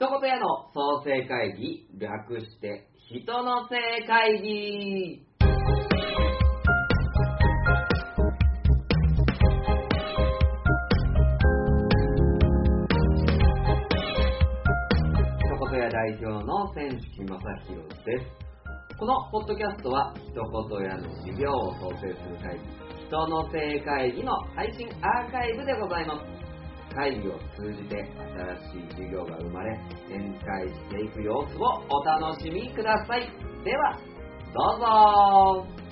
一言屋の創生会議、略して、人の生会議。一言屋代表の千式正宏です。このポッドキャストは、一言屋の事業を創生する会議、人の生会議の配信アーカイブでございます。会議を通じて新しい事業が生まれ展開していく様子をお楽しみください。ではどうぞ。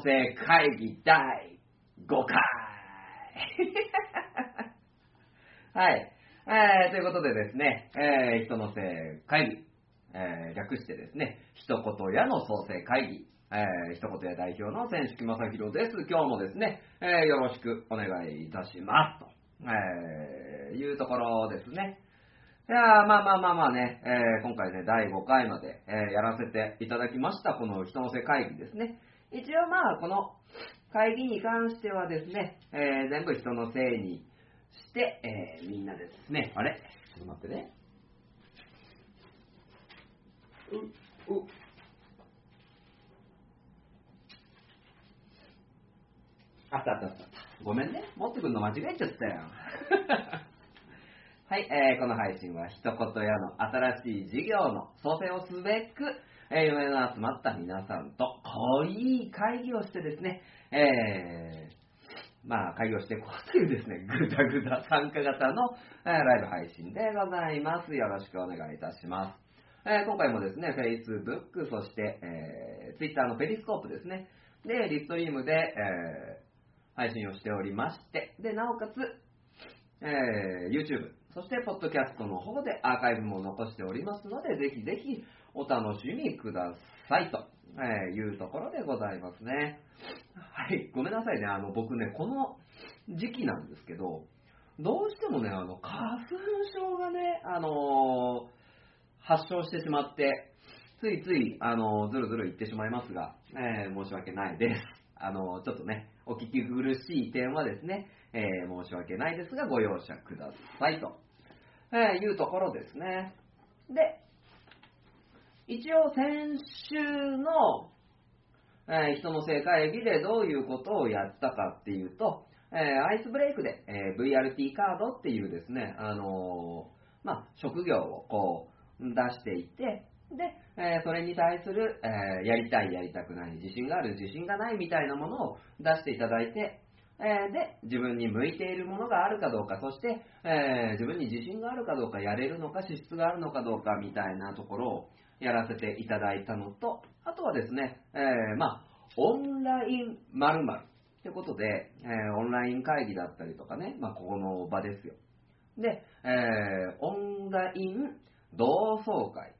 えー人の性会議第5回 はい、えー、ということでですね、えー、人の性会議、えー、略してですね、一言屋の創生会議、えー、一言屋代表の千式正宏です。今日もですね、えー、よろしくお願いいたします。と、えー、いうところですね。いやまあまあまあまあね、えー今回ね、第5回まで、えーやらせていただきました、この人の世会議ですね。一応まあ、この会議に関してはですね、えー全部人のせいにして、えーみんなでですね、あれ？ちょっと待ってね。う、う、あったあったあった。ごめんね。持ってくるの間違えちゃったよ。はい、えーこの配信は一言屋の新しい事業の創生をすべく、えー夢の集まった皆さんと濃い会議をしてですね、えーまあ、会議をしていこうというですね、ぐだぐだ参加型の、えーライブ配信でございます。よろしくお願いいたします。えー今回もですね、Facebook、そして、えー Twitter のペリスコープですね、で、リストリームで、えー配信をしておりまして、で、なおかつ、えー YouTube、そして、ポッドキャストの方でアーカイブも残しておりますので、ぜひぜひお楽しみくださいと、えいうところでございますね。はい、ごめんなさいね、あの、僕ね、この時期なんですけど、どうしてもね、あの、花粉症がね、あのー発症してしまって、ついつい、あのずるずる言ってしまいますが、えー申し訳ないです。あのちょっとね、お聞き苦しい点はですね、えー申し訳ないですが、ご容赦くださいと、えーいうところですね。で、一応先週の、えー人の正会議でどういうことをやったかっていうと、えーアイスブレイクで、えー VRT カードっていうですね、あのまあ、職業をこう出していて、で、えそれに対する、えやりたい、やりたくない、自信がある、自信がないみたいなものを出していただいて、えで、自分に向いているものがあるかどうか、そして、え自分に自信があるかどうか、やれるのか、資質があるのかどうかみたいなところをやらせていただいたのと、あとはですね、えーまあ、オンライン〇〇ってことで、えーオンライン会議だったりとかね、まあ、ここの場ですよ。で、えーオンライン同窓会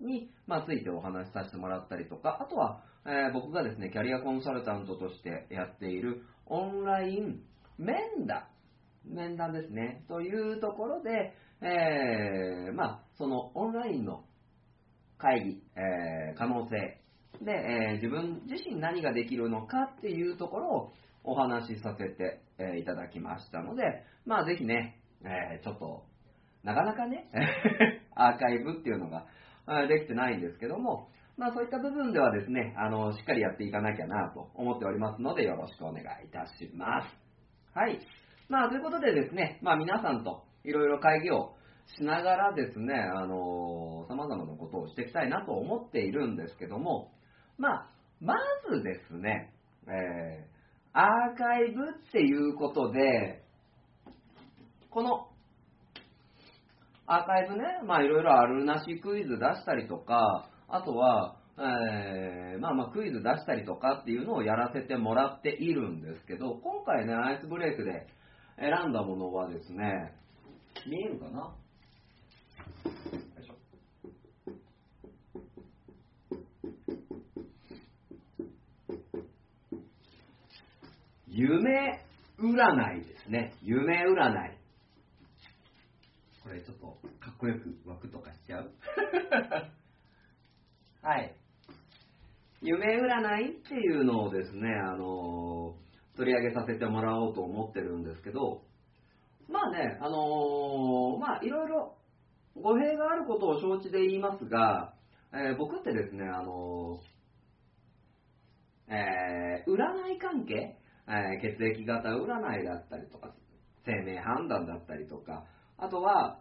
に、まあ、ついてお話しさせてもらったりとか、あとは、えー僕がですね、キャリアコンサルタントとしてやっているオンライン面談、面談ですね、というところで、えーまあ、そのオンラインの会議、えー可能性で、えー自分自身何ができるのかっていうところをお話しさせて、えいただきましたので、まあぜひね、えちょっと、なかなかね、アーカイブっていうのができてないんですけども、まあそういった部分ではですね、あの、しっかりやっていかなきゃなと思っておりますので、よろしくお願いいたします。はい。まあということでですね、まあ皆さんといろいろ会議をしながらですね、あの、様々なことをしていきたいなと思っているんですけども、まあ、まずですね、えーアーカイブっていうことで、このアーカイブね、まあいろいろあるなしクイズ出したりとか、あとは、えー、まあまあクイズ出したりとかっていうのをやらせてもらっているんですけど、今回ね、アイスブレイクで選んだものはですね、見えるかな？夢占いですね。夢占い。これちょっとかっこよく枠とかしちゃう？はい。夢占いっていうのをですね、あの取り上げさせてもらおうと思ってるんですけど、まあね、あのーまあいろいろ語弊があることを承知で言いますが、えー僕ってですね、あのーえー占い関係、えー血液型占いだったりとか、生命判断だったりとか、あとは、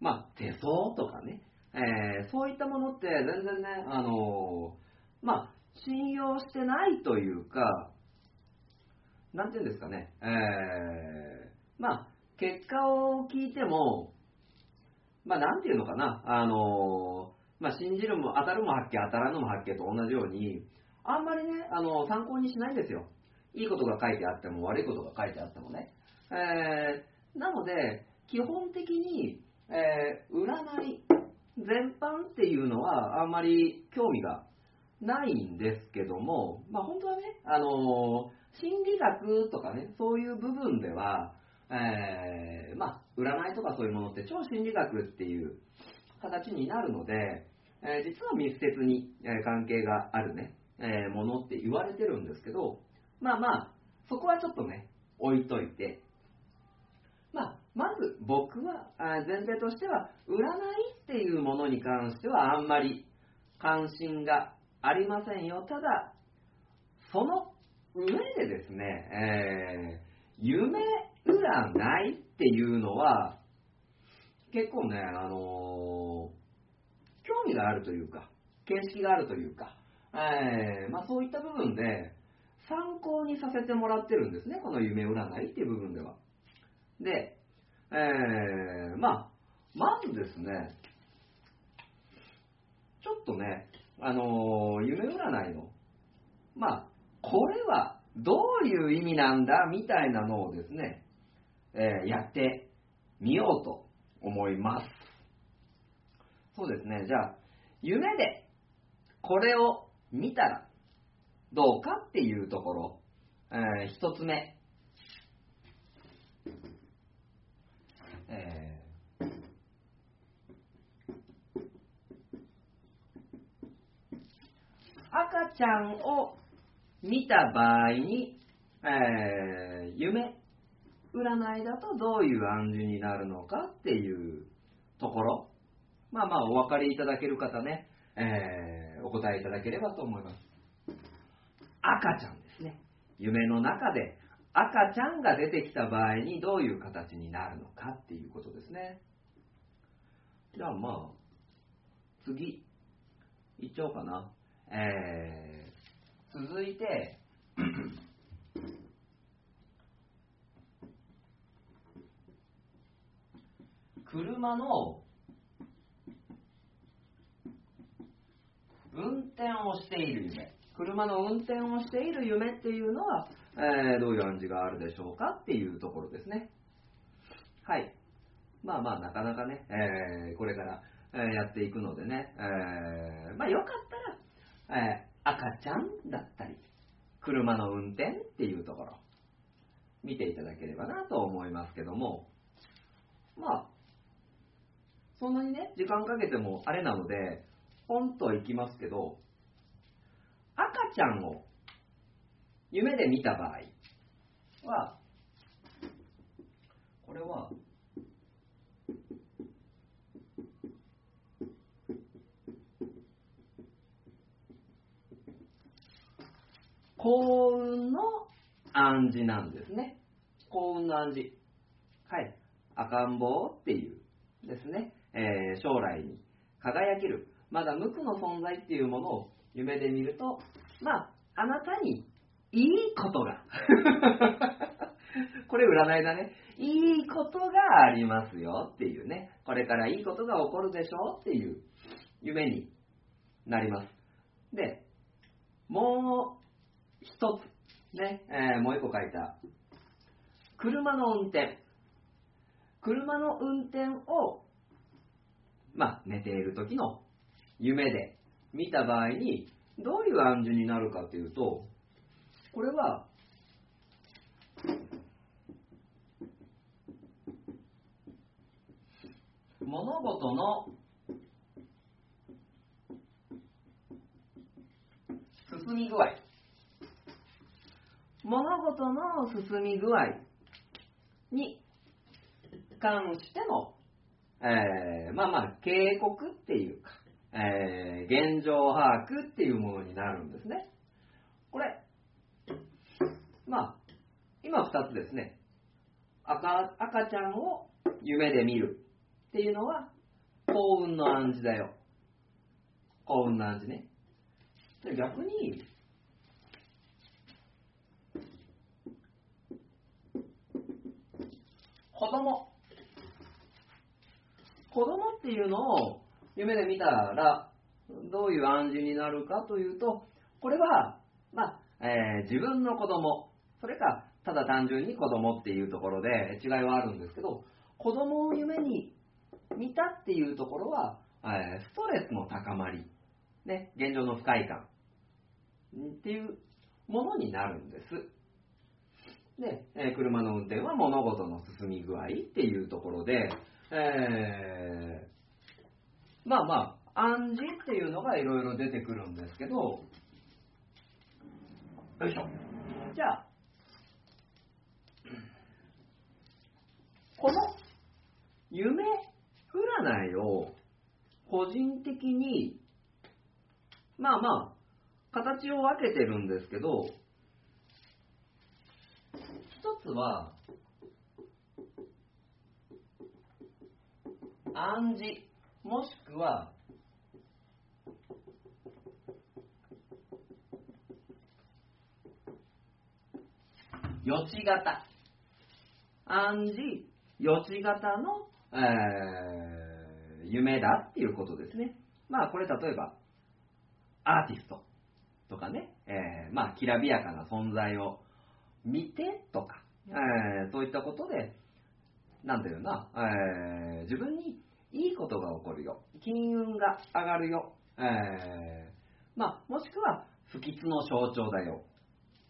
まあ手相とかね、えーそういったものって全然ね、あのまあ信用してないというか、なんていうんですかね、えーまあ、結果を聞いても、まあ、なんていうのかな、あのまあ、信じるも当たるも発見、当たらぬも発見と同じように、あんまりね、あの参考にしないんですよ。いいことが書いてあっても、悪いことが書いてあってもね。えーなので、基本的に、えー占い全般っていうのは、あんまり興味がないんですけども、まあ、本当はね、あの心理学とかね、そういう部分では、えーまあ、占いとかそういうものって超心理学っていう形になるので、えー実は密接にえ関係があるね、えものって言われてるんですけど、まあまあ、そこはちょっとね、置いといて、まあ、まず僕は前提としては、占いっていうものに関してはあんまり関心がありませんよ。ただ、その上でですね、え夢占いっていうのは、結構ね、あのー興味があるというか、見識があるというか、えーまあ、そういった部分で参考にさせてもらってるんですね、この夢占いっていう部分では。で、えーまあ、まずですね、ちょっとね、あのー夢占いの、まあ、これはどういう意味なんだみたいなのをですね、えーやってみようと思います。そうですね、じゃあ、夢でこれを見たらどうかっていうところ、えー一つ目。えー赤ちゃんを見た場合に、えー夢占いだとどういう暗示になるのかっていうところ、まあまあお分かりいただける方ね、えーお答えいただければと思います。赤ちゃんですね。夢の中で赤ちゃんが出てきた場合にどういう形になるのかっていうことですね。じゃあまあ、次、いっちゃおうかな。えー続いて、車の運転をしている夢。車の運転をしている夢っていうのは、えーどういう暗示があるでしょうかっていうところですね。はい。まあまあ、なかなかね、えーこれから、えーやっていくのでね、えーまあよかったら、えー赤ちゃんだったり、車の運転っていうところ、見ていただければなと思いますけども、まあ、そんなにね、時間かけてもあれなので、ポンといきますけど、赤ちゃんを夢で見た場合は、これは、幸運の暗示なんですね。幸運の暗示。はい。赤ん坊っていうですね、えー将来に輝ける、まだ無垢の存在っていうものを夢で見ると、まあ、あなたにいいことが、これ占いだね。いいことがありますよっていうね、これからいいことが起こるでしょうっていう夢になります。で、もう一つ、ね、えー、もう一個書いた、車の運転。車の運転を、まあ、寝ている時の夢で見た場合に、どういう暗示になるかというと、これは、物事の進み具合物事の進み具合に関しての、えー、まあまあ警告っていうか、えー、現状把握っていうものになるんですね。これ、まあ、今2つですね。赤赤ちゃんを夢で見るっていうのは幸運の暗示だよ。幸運の暗示ね。逆に、子供。子供っていうのを夢で見たら、どういう暗示になるかというと、これは、まあ、えー、自分の子供、それか、ただ単純に子供っていうところで違いはあるんですけど、子供を夢に見たっていうところは、えー、ストレスの高まり、ね、現状の不快感っていうものになるんです。で、えー、車の運転は物事の進み具合っていうところで、えー、まあまあ、暗示っていうのがいろいろ出てくるんですけど、よいしょ。じゃあ、この夢占いを個人的に、まあまあ、形を分けてるんですけど、一つは、暗示、もしくは、予知型。暗示、予知型の、えー、夢だっていうことですね。まあこれ例えば、アーティストとかね、えー、まあきらびやかな存在を見てとか、えー、そういったことで、なんていうな、えー、自分にいいことが起こるよ。金運が上がるよ。えー、まあ、もしくは不吉の象徴だよ。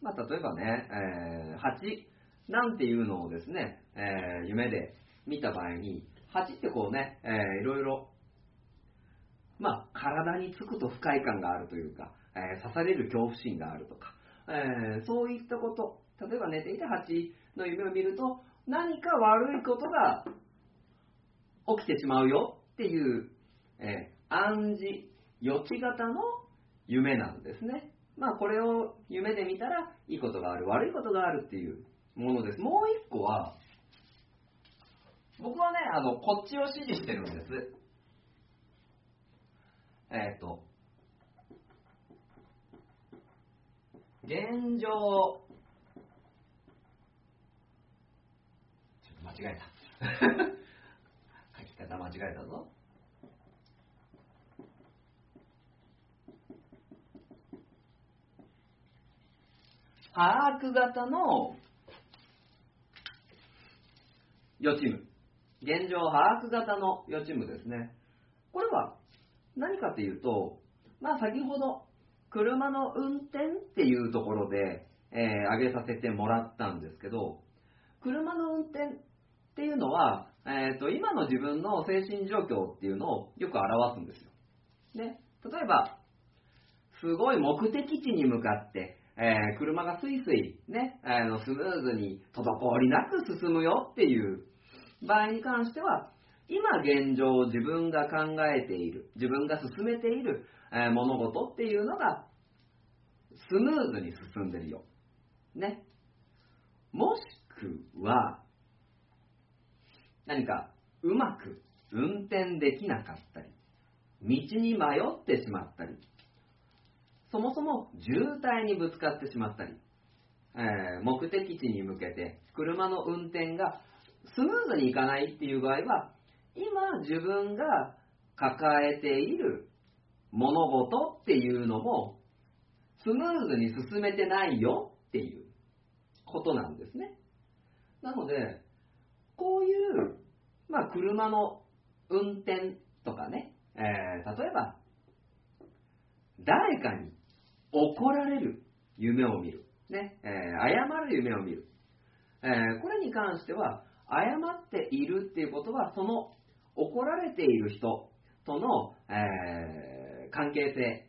まあ、例えばね、えー、蜂なんていうのをですね、えー、夢で見た場合に、蜂ってこうね、えー、いろいろ、まあ、体につくと不快感があるというか、えー、刺される恐怖心があるとか、えー、そういったこと、例えば寝ていた蜂の夢を見ると、何か悪いことが起きてしまうよっていう、えー、暗示、予知型の夢なんですね。まあこれを夢で見たらいいことがある、悪いことがあるっていうものです。もう一個は、僕はね、あの、こっちを指示してるんです。えっ、ー、と、現状、ちょっと間違えた。方間違えたぞ。把握型の予知夢。現状把握型の予知夢ですね。これは何かというと、まあ先ほど車の運転っていうところで、えー、挙げさせてもらったんですけど、車の運転っていうのは、えーと、今の自分の精神状況っていうのをよく表すんですよ。ね、例えば、すごい目的地に向かって、えー、車がスイスイ、ね、あのスムーズに滞りなく進むよっていう場合に関しては、今現状自分が考えている、自分が進めている、えー、物事っていうのがスムーズに進んでるよ。ね。もしくは、何かうまく運転できなかったり、道に迷ってしまったり、そもそも渋滞にぶつかってしまったり、えー、目的地に向けて車の運転がスムーズにいかないっていう場合は、今自分が抱えている物事っていうのも、スムーズに進めてないよっていうことなんですね。なので、こういう、まあ、車の運転とかね、えー、例えば、誰かに怒られる夢を見る。ね、えー、謝る夢を見る。えー、これに関しては、謝っているっていうことは、その怒られている人との、えー、関係性、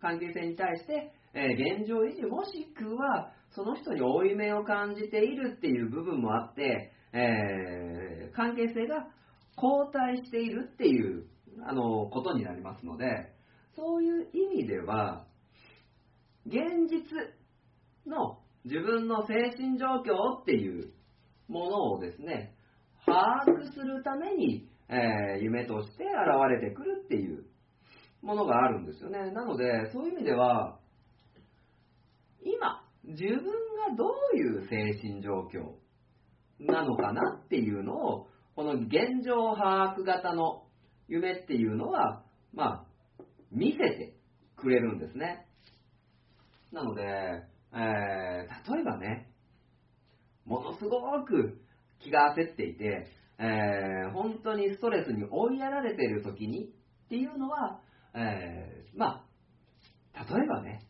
関係性に対して、え現状維持、もしくは、その人に負い目を感じているっていう部分もあって、え関係性が後退しているっていうあのことになりますので、そういう意味では、現実の自分の精神状況っていうものをですね、把握するために、えー、夢として現れてくるっていうものがあるんですよね。なので、そういう意味では、今、自分がどういう精神状況なのかなっていうのを、この現状把握型の夢っていうのは、まあ、見せてくれるんですね。なので、えー、例えばね、ものすごく気が焦っていて、えー、本当にストレスに追いやられている時にっていうのは、えー、まあ、例えばね、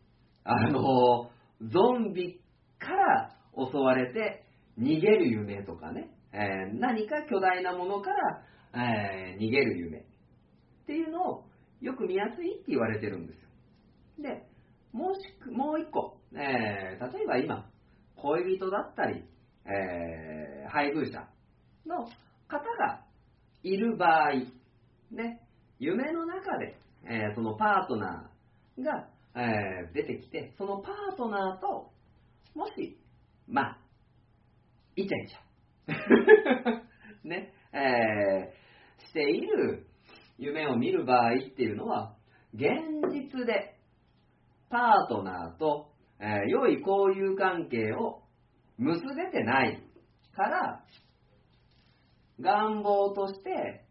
あの、ゾンビから襲われて逃げる夢とかね、えー、何か巨大なものから、えー、逃げる夢っていうのをよく見やすいって言われてるんですよ。で、もしく、もう一個、えー、例えば今、恋人だったり、え、配偶者の方がいる場合、ね、夢の中で、え、そのパートナーが、え、出てきて、そのパートナーと、もし、まあ、イチャイチャ、ね、えー、している夢を見る場合っていうのは、現実でパートナーと、えー、良い交友関係を結べてないから、願望として、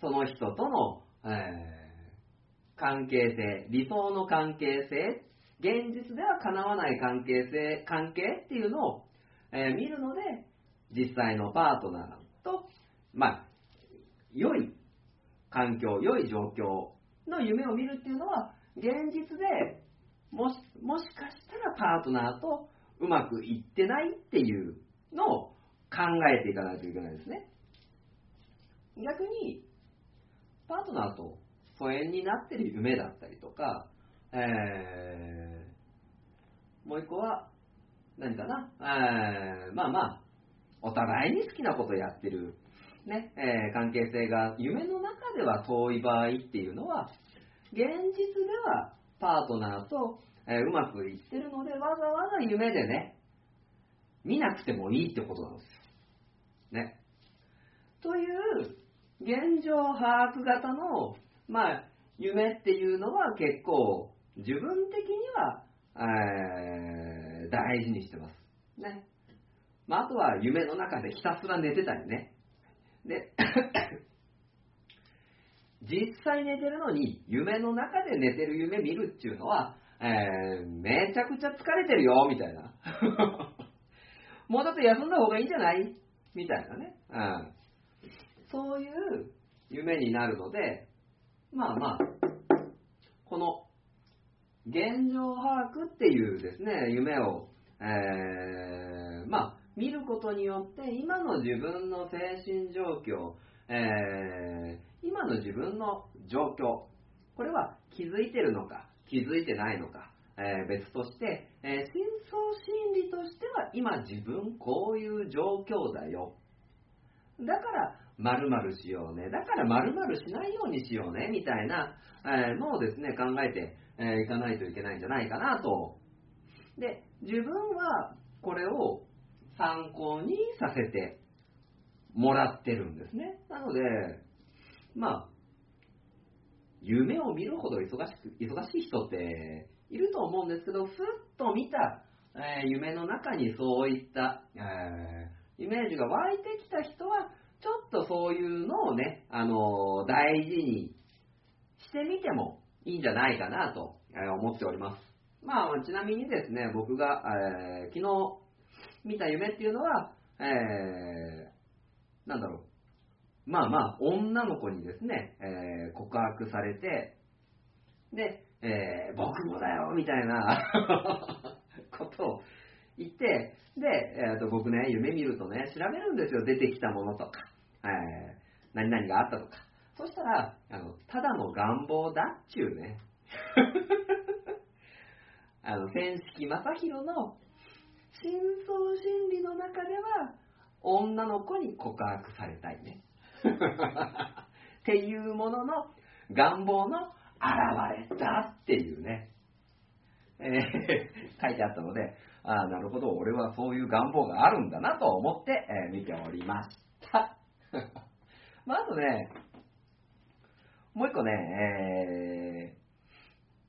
その人との、えー、関係性、理想の関係性、現実では叶わない関係性、関係っていうのを、えー、見るので、実際のパートナーと、まあ、良い環境、良い状況の夢を見るっていうのは、現実でもしもしかしたらパートナーとうまくいってないっていうのを考えていかないといけないですね。逆に、パートナーと疎遠になってる夢だったりとか、えー、もう一個は、何かな、えー、まあまあ、お互いに好きなことやってる、ね、えー、関係性が夢の中では遠い場合っていうのは、現実ではパートナーと、えー、うまくいってるので、わざわざ夢でね、見なくてもいいってことなんですよ。ね。という、現状把握型の、まあ、夢っていうのは結構、自分的には、えー、大事にしてます。ね。まあ、あとは夢の中でひたすら寝てたりね。で、実際寝てるのに、夢の中で寝てる夢見るっていうのは、えー、めちゃくちゃ疲れてるよ、みたいな。もうちょっと休んだ方がいいんじゃない？みたいなね。うん。そういう夢になるので、まあまあ、この、現状把握っていうですね、夢を、えー、まあ、見ることによって、今の自分の精神状況、えー、今の自分の状況、これは気づいてるのか、気づいてないのか、えー、別として、えー、深層心理としては今自分こういう状況だよ。だから〇〇しようね。だから〇〇しないようにしようね。みたいな、えー、のをですね、考えてい、かないといけないんじゃないかなと。で、自分はこれを参考にさせてもらってるんですね。なので、まあ、夢を見るほど忙しく忙しい人っていると思うんですけど、ふっと見た、えー、夢の中にそういった、えー、イメージが湧いてきた人は、ちょっとそういうのをね、あの大事にしてみてもいいんじゃないかなと思っております。まあ、ちなみにですね、僕が、えー、昨日見た夢っていうのは、えー、なんだろう。まあまあ、女の子にですね、えー、告白されて、で、えー、僕もだよみたいな ことを言って、で、えー、と僕ね、夢見るとね、調べるんですよ、出てきたものとか、えー、何々があったとか。そしたら、あの、ただの願望だっちゅうね。あの、千式正宏の深層心理の中では、女の子に告白されたいね。っていうものの願望の現れたっていうね、えー、書いてあったので、ああ、なるほど、俺はそういう願望があるんだなと思って、えー、見ておりました。まあ、あとね、もう一個ね、え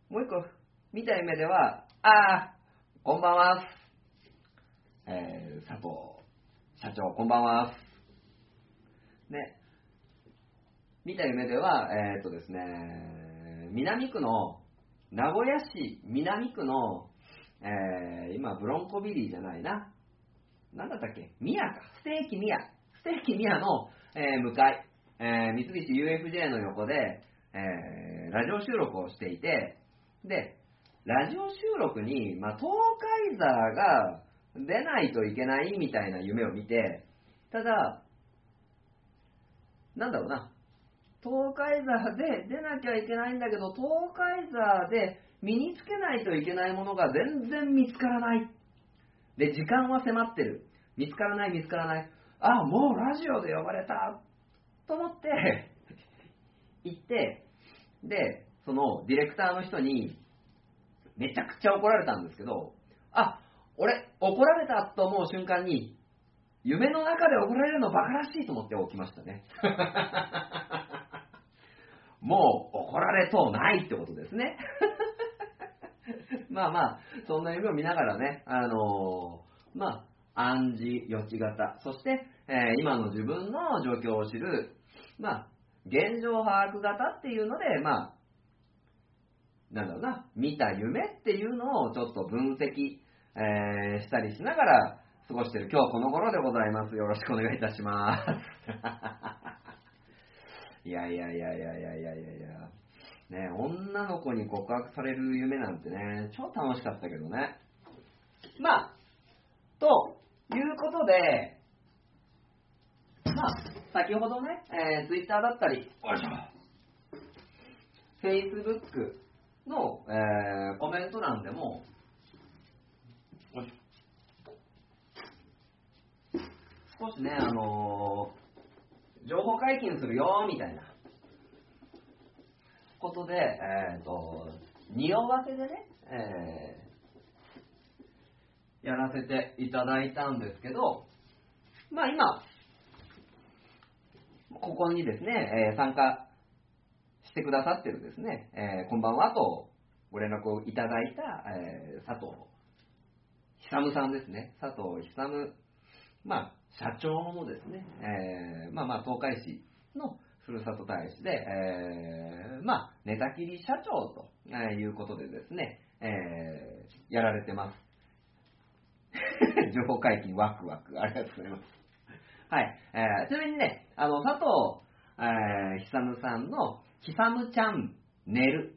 ー、もう一個見た夢では、ああ、こんばんは。えー、佐藤社長、こんばんは。ね、見た夢では、えー、っとですね、南区の、名古屋市南区の、えー、今、ブロンコビリーじゃないな。なんだったっけ？ミアか。ステーキミア。ステーキミアの、えー、向かい、えー、三菱 UFJ の横で、えー、ラジオ収録をしていて、で、ラジオ収録に、まあ、東海座が出ないといけないみたいな夢を見て、ただ、なんだろうな、東海座で出なきゃいけないんだけど、東海座で身につけないといけないものが全然見つからない。で、時間は迫ってる。見つからない、見つからない。あ、もうラジオで呼ばれた。と思って行って、で、そのディレクターの人に、めちゃくちゃ怒られたんですけど、あ、俺、怒られたと思う瞬間に、夢の中で怒られるのバカらしいと思って起きましたね。もう怒られとうないってことですね。まあまあ、そんな夢を見ながらね、あのー、まあ、暗示、予知型、そして、えー、今の自分の状況を知る、まあ、現状把握型っていうので、まあ、なんだろうな、見た夢っていうのをちょっと分析、えー、したりしながら過ごしてる今日この頃でございます。よろしくお願いいたします。い やいやいやいやいやいやいやいや。ね、女の子に告白される夢なんてね、超楽しかったけどね。まあ、ということで、まあ、先ほどね、えー、Twitter だったり、Facebook の、えー、コメント欄でも、少しね、あのー、情報解禁するよ、みたいなことで、えっ、ー、と、匂わせでね、えー、やらせていただいたんですけど、まあ今、ここにですね、えー、参加してくださってるですね、えー、こんばんはとご連絡をいただいた、えー、佐藤久さんですね。佐藤久まあ、社長のですね、えー、まあまあ、東海市のふるさと大使で、えー、まあ、寝たきり社長ということでですね、えー、やられてます。情報解禁ワクワク。ありがとうございます。はい。えー、ちなみにね、あの、佐藤、えー、久さんの、久ちゃん寝る。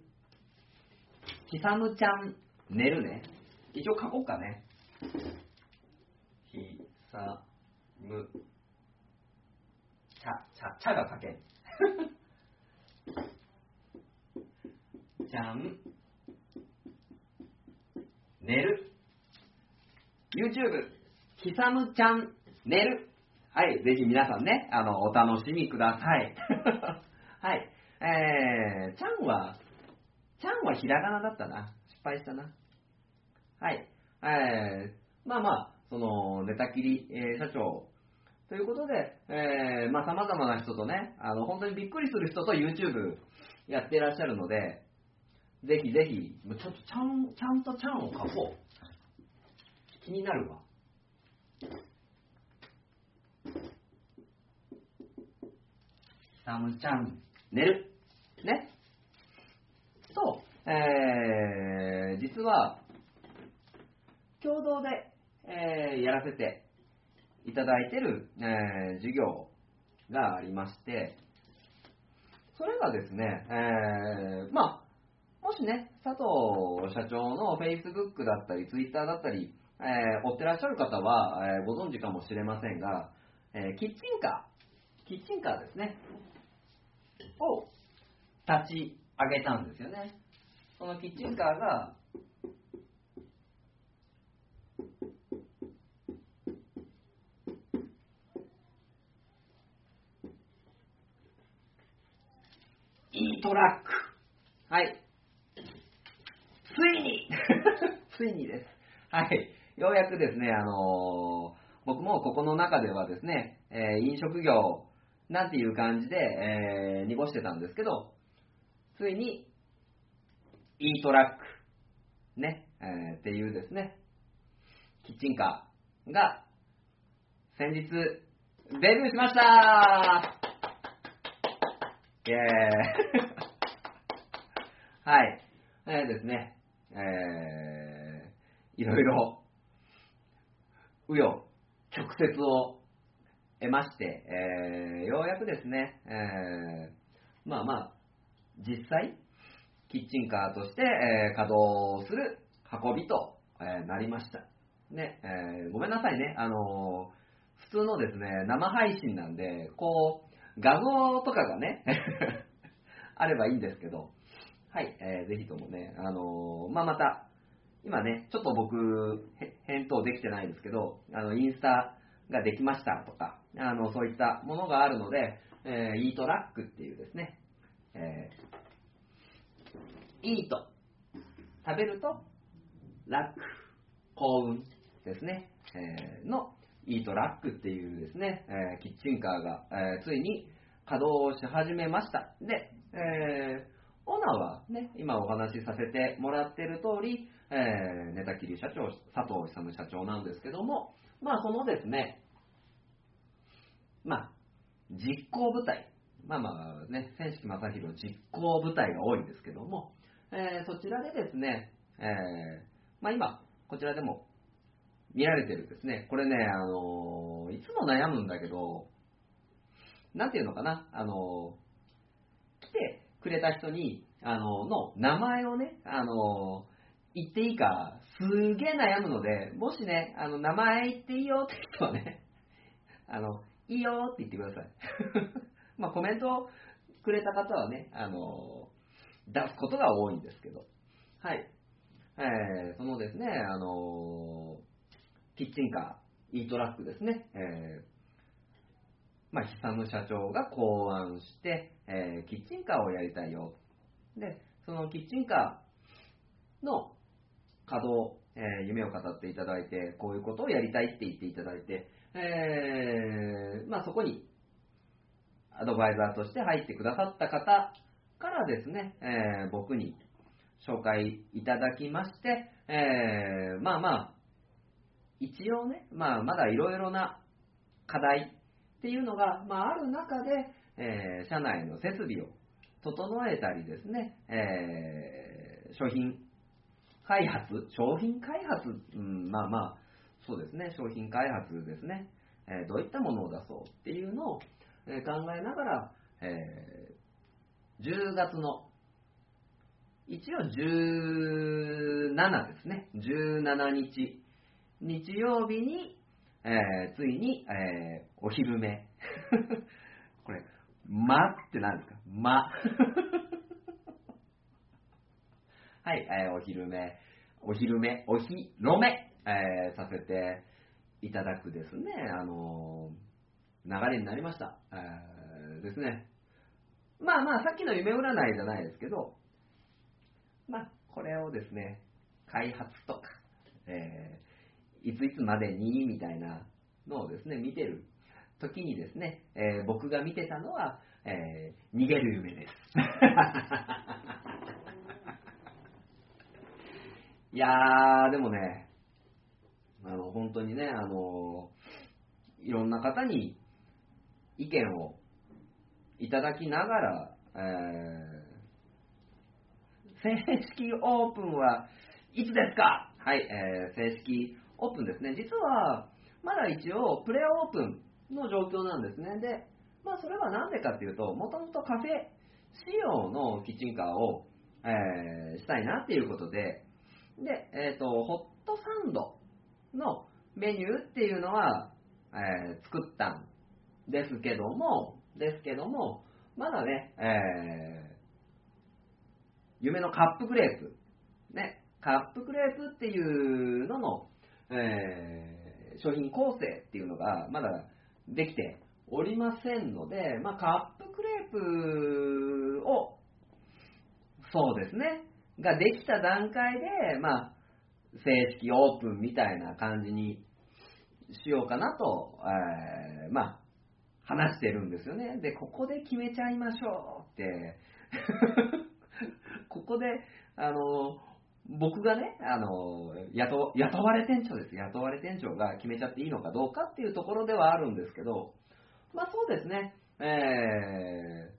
久ちゃん寝るね。一応書こうかね。ひさむ。ちゃ、ちゃ、ちゃが書けん。ちゃん、寝る。YouTube、ひさむちゃん、寝る。はい、ぜひ皆さんね、あの、お楽しみください。はい。えー、ちゃんは、ちゃんはひらがなだったな。失敗したな。はい。えー、まあまあ、その、寝たきり、えー、社長ということで、えー、まあ様々な人とね、あの、本当にびっくりする人と YouTube やってらっしゃるので、ぜひぜひ、ちょっとちゃん、ちゃんとちゃんを書こう。気になるわ。サムちゃん、寝る。ね。と、えー、実は、共同で、えー、やらせていただいてる、えー、授業がありまして、それがですね、えー、まあ、もしね、佐藤社長の Facebook だったり Twitter だったり、えー、追ってらっしゃる方は、えー、ご存知かもしれませんが、えー、キッチンカー、キッチンカーですね、を立ち上げたんですよね。そのキッチンカーが、いいトラック。はい。ついに ついにです。はい。ようやくですね、あのー、僕もここの中ではですね、えー、飲食業なんていう感じで、えー、濁してたんですけど、ついに、いいトラック、ね、えー、っていうですね、キッチンカーが、先日、デビューしましたイェーイ はい。えー、ですね、えー、いろいろ、うよ、直接を得まして、えー、ようやくですね、えー、まあまあ、実際、キッチンカーとして、えー、稼働する運びと、えー、なりました。ね、えー、ごめんなさいね、あの普通のですね、生配信なんで、こう、画像とかがね あればいいんですけど、はい、えー、ぜひともね、あの、まあ、また、今ね、ちょっと僕、返答できてないですけど、あの、インスタができましたとか、あの、そういったものがあるので、えー、イートラックっていうですね、えー、イート、食べると、ラック、幸運ですね、えー、の、イートラックっていうですね、えー、キッチンカーが、えー、ついに稼働し始めました。で、えー、オーナーはね、今お話しさせてもらっている通り、えー、寝たきり社長、佐藤勇社長なんですけども、まあそのですね、まあ、実行部隊、まあまあね、千式正宏実行部隊が多いんですけども、えー、そちらでですね、えー、まあ今、こちらでも見られてるですね、これね、あのー、いつも悩むんだけど、なんていうのかな、あのー、来てくれた人に、あのー、の名前をね、あの言っていいか、すげえ悩むので、もしね、あの、名前言っていいよって人はね、あの、いいよって言ってください。まあ、コメントをくれた方はね、あの、出すことが多いんですけど、はい。えー、そのですね、あの、キッチンカー、イートラックですね、えー、まあ、久野社長が考案して、えー、キッチンカーをやりたいよ。で、そのキッチンカーの稼働、えー、夢を語っていただいて、こういうことをやりたいって言っていただいて、えー、まあ、そこにアドバイザーとして入ってくださった方からですね、えー、僕に紹介いただきまして、えー、まあまあ、一応ね、まあ、まだいろいろな課題っていうのが、まあ、ある中で、えー、社内の設備を整えたりですね、えー、商品開発、商品開発、うん、まあまあ、そうですね、商品開発ですね、えー、どういったものを出そうっていうのを、考えながら、えー、10月の、一応17ですね、17日、日曜日に、えー、ついに、えー、お昼目。これ、まって何ですか？ま。はい、えー、お昼目、お昼目、おひろめ、えー、させていただくですね、あのー、流れになりました。えー、ですね。まあまあ、さっきの夢占いじゃないですけど、まあ、これをですね、開発とか、えー、いついつまでにみたいなのをですね、見てる時にですね、えー、僕が見てたのは、えー、逃げる夢です。いやー、でもね、あの、本当にね、あの、いろんな方に意見をいただきながら、えー、正式オープンはいつですか？はい、えー、正式オープンですね。実は、まだ一応、プレオープンの状況なんですね。で、まあ、それはなんでかっていうと、もともとカフェ仕様のキッチンカーを、えー、したいなっていうことで、で、えっ、ー、と、ホットサンドのメニューっていうのは、えー、作ったんですけども、ですけども、まだね、えー、夢のカップクレープ、ね、カップクレープっていうのの、えー、商品構成っていうのがまだできておりませんので、まあ、カップクレープを、そうですね、ができた段階で、まあ、正式オープンみたいな感じにしようかなと、えー、まあ、話してるんですよね。で、ここで決めちゃいましょうって ここで、あの、僕がね、あの雇、雇われ店長です。雇われ店長が決めちゃっていいのかどうかっていうところではあるんですけど、まあそうですね、えー、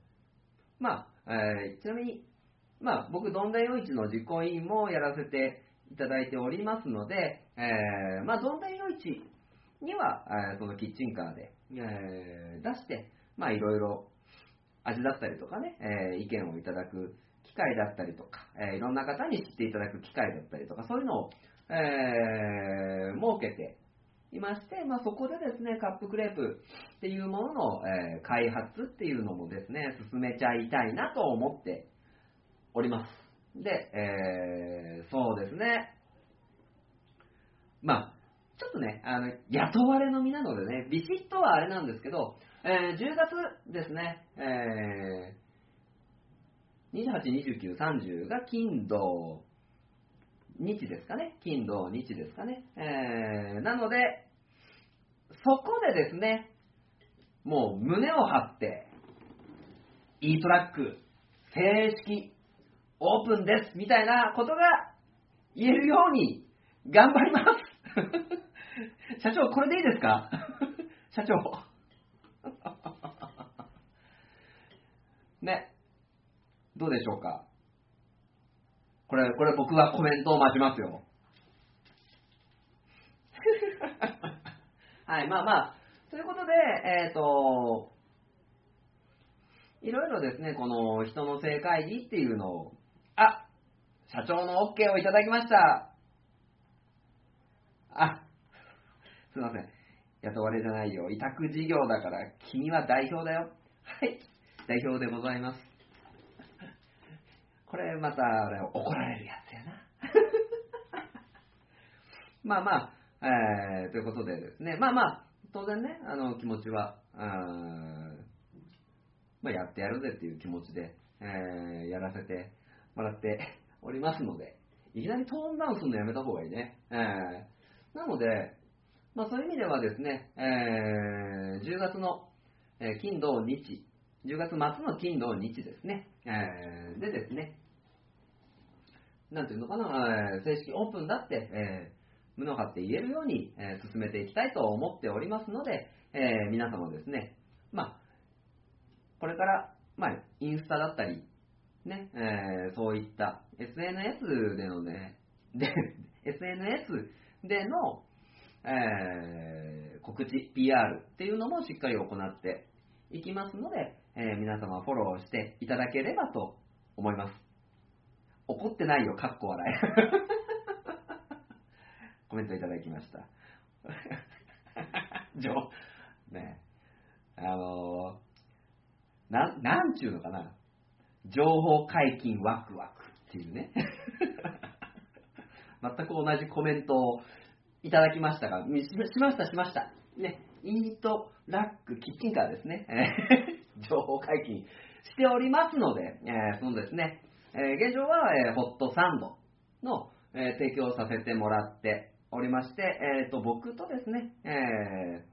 まあ、えー、ちなみに、まあ僕、どんだよいちの実行委員もやらせていただいておりますので、えー、まあどんだよいちには、えー、そのキッチンカーで、えー、出して、まあいろいろ味だったりとかね、え、意見をいただく機会だったりとか、えー、いろんな方に知っていただく機会だったりとか、そういうのを、え、設けていまして、まあ、そこでですね、カップクレープっていうものの、え、開発っていうのもですね、進めちゃいたいなと思っております。で、えー、そうですね。まあ、ちょっとね、あの、雇われの身なのでね、ビシッとはあれなんですけど、えー、10月ですね、え28、29、30が金土日ですかね。金土日ですかね。えー、なので、そこでですね、もう胸を張って、E トラック正式オープンですみたいなことが言えるように頑張ります。社長、これでいいですか？社長。ね。どうでしょうか？これ、これ僕はコメントを待ちますよ。はい、まあまあ、ということで、えっ、ー、と、いろいろですね、この人の正会議っていうのを、あ社長の OK をいただきました。あ、すいません。雇われじゃないよ。委託事業だから、君は代表だよ。はい、代表でございます。これまた怒られるやつやな。まあまあ、えー、ということでですね、まあまあ、当然ね、あの気持ちは、あまあ、やってやるぜっていう気持ちで、えー、やらせてもらっておりますので、いきなりトーンダウンするのやめた方がいいね。えー、なので、まあ、そういう意味ではですね、えー、10月の、え金土日、10月末の金土日ですね、えー、でですね、なんていうのかな、正式オープンだって、えー、胸を張って言えるように、えー、進めていきたいと思っておりますので、えー、皆様ですね、まあ、これから、まあ、インスタだったり、ね、えー、そういった SNS でのね、で、SNS での、えー、告知、PR っていうのもしっかり行っていきますので、えー、皆様フォローしていただければと思います。怒ってないよ、かっこ笑い。コメントいただきました。じょ、ねあのー、な、なんちゅうのかな。情報解禁ワクワクっていうね。全く同じコメントをいただきましたが、しました、しました。ね、イートラックキッチンカーですね。情報解禁しておりますので、えー、そのですね、えー、現状は、えー、ホットサンドの、えー、提供させてもらっておりまして、えーと、僕とですね、えー、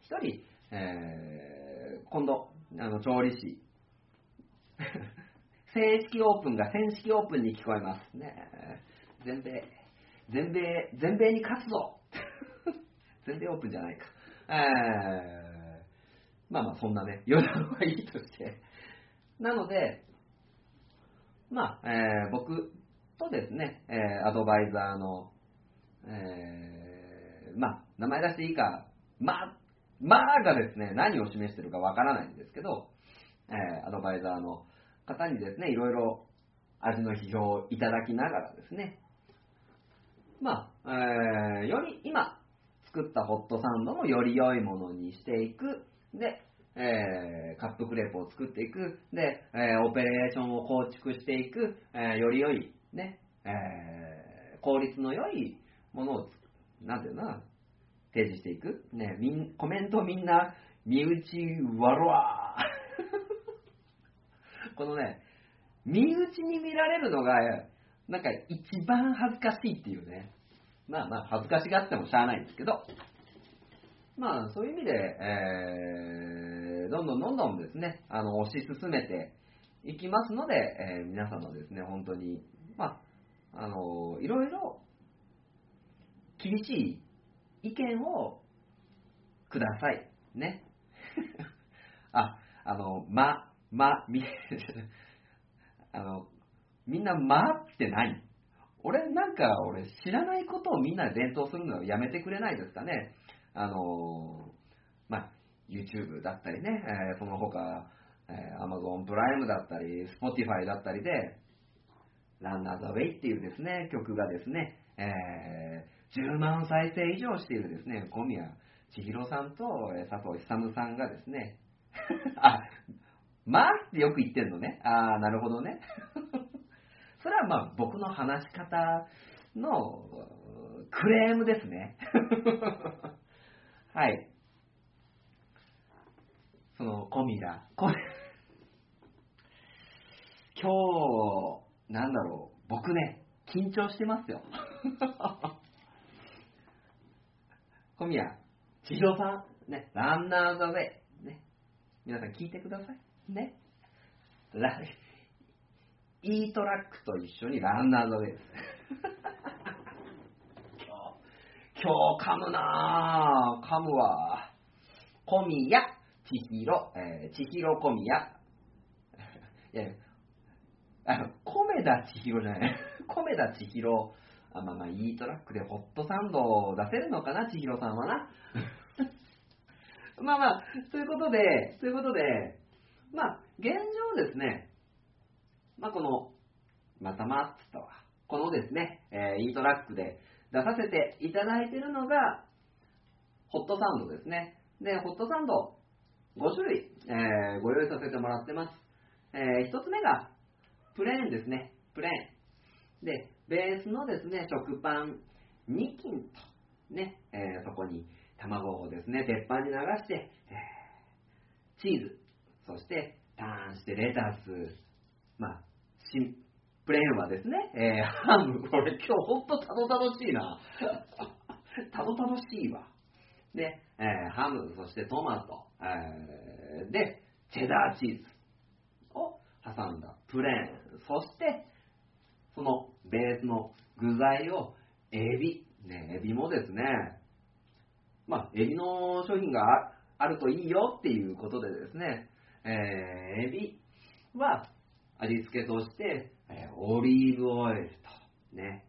一人、えー、今度、あの調理師、正式オープンが正式オープンに聞こえますね。全米、全米、全米に勝つぞ 全米オープンじゃないか。まあまあそんなね、余談はいいとして。なので、まあ、えー僕とですね、えーアドバイザーの、えーまあ、名前出していいか、まあ、まあがですね、何を示してるかわからないんですけど、えーアドバイザーの方にですね、いろいろ味の批評をいただきながらですね、まあ、えーより今作ったホットサンドもより良いものにしていく。で、えーカップクレープを作っていく。で、えーオペレーションを構築していく。えーより良い、ね、え効率の良いものを、なんていうのな、提示していく。ね、みんコメントみんな、身内わろわこのね、身内に見られるのが、なんか一番恥ずかしいっていうね。まあまあ、恥ずかしがってもしゃあないんですけど、まあそういう意味で、えー、どんどんどんどんですね、あの、推し進めていきますので、えー皆様ですね、本当に、まあ、あの、いろいろ厳しい意見をください。ね。あ、あの、ま、ま、み、あの、みんな、まって何俺、なんか、俺、知らないことをみんなで伝統するのをやめてくれないですかね。あの、まあ、YouTube だったりね、えーその他、えー Amazon プライムだったり、Spotify だったりで、ランナーザウェイっていうですね、曲がですね、えー10万再生以上しているですね、小宮千尋さんと佐藤勇さんがですね、あ、まあってよく言ってんのね。ああ、なるほどね。それはまあ僕の話し方のクレームですね。はい。そのコミラ。コミ今日、なんだろう、僕ね、緊張してますよ。小宮、千尋さん、ね、ランナーザウェイ、ね、皆さん聞いてください。ね。ライートラックと一緒にランナーザウェイです。今日、噛むなぁ。噛むわ。小宮、千尋、えー、千尋小宮。いやいやあの、米田千尋じゃない。米田千尋。あ、まあまあ、いいトラックでホットサンドを出せるのかな、千尋さんはな。まあまあ、ということで、ということで、まあ、現状ですね、まあこの、またまっつった。このですね、えー、いいトラックで出させていただいているのが、ホットサンドですね。で、ホットサンド5種類、えーご用意させてもらってます。えー一つ目が、プレーンですね。プレーン。で、ベースのですね、食パン2斤と、ね、えーそこに卵をですね、鉄板に流して、えーチーズ、そしてターンしてレタス、まあ、シンプレーンはですね、えーハム、これ今日ほんとたどたどしいな。たどたどしいわ。で、えーハム、そしてトマト、えーで、チェダーチーズを挟んだプレーン、そして、そのベースの具材をエビ、ね、エビもですね、まあ、エビの商品があるといいよっていうことでですね、えーエビは味付けとして、えーオリーブオイルと、ね、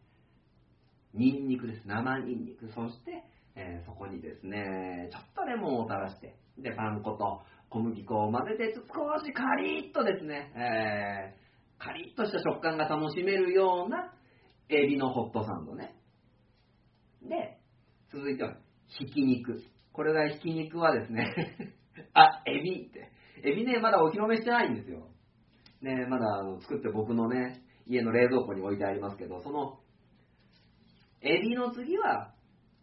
ニンニクです。生ニンニク。そして、えーそこにですね、ちょっとレモンを垂らして、で、パン粉と小麦粉を混ぜて、少しカリッとですね、えーカリッとした食感が楽しめるようなエビのホットサンドね。で、続いては、ひき肉。これがひき肉はですね、あ、エビって。エビね、まだお披露目してないんですよ。ね、まだあの作って僕のね、家の冷蔵庫に置いてありますけど、その、エビの次は、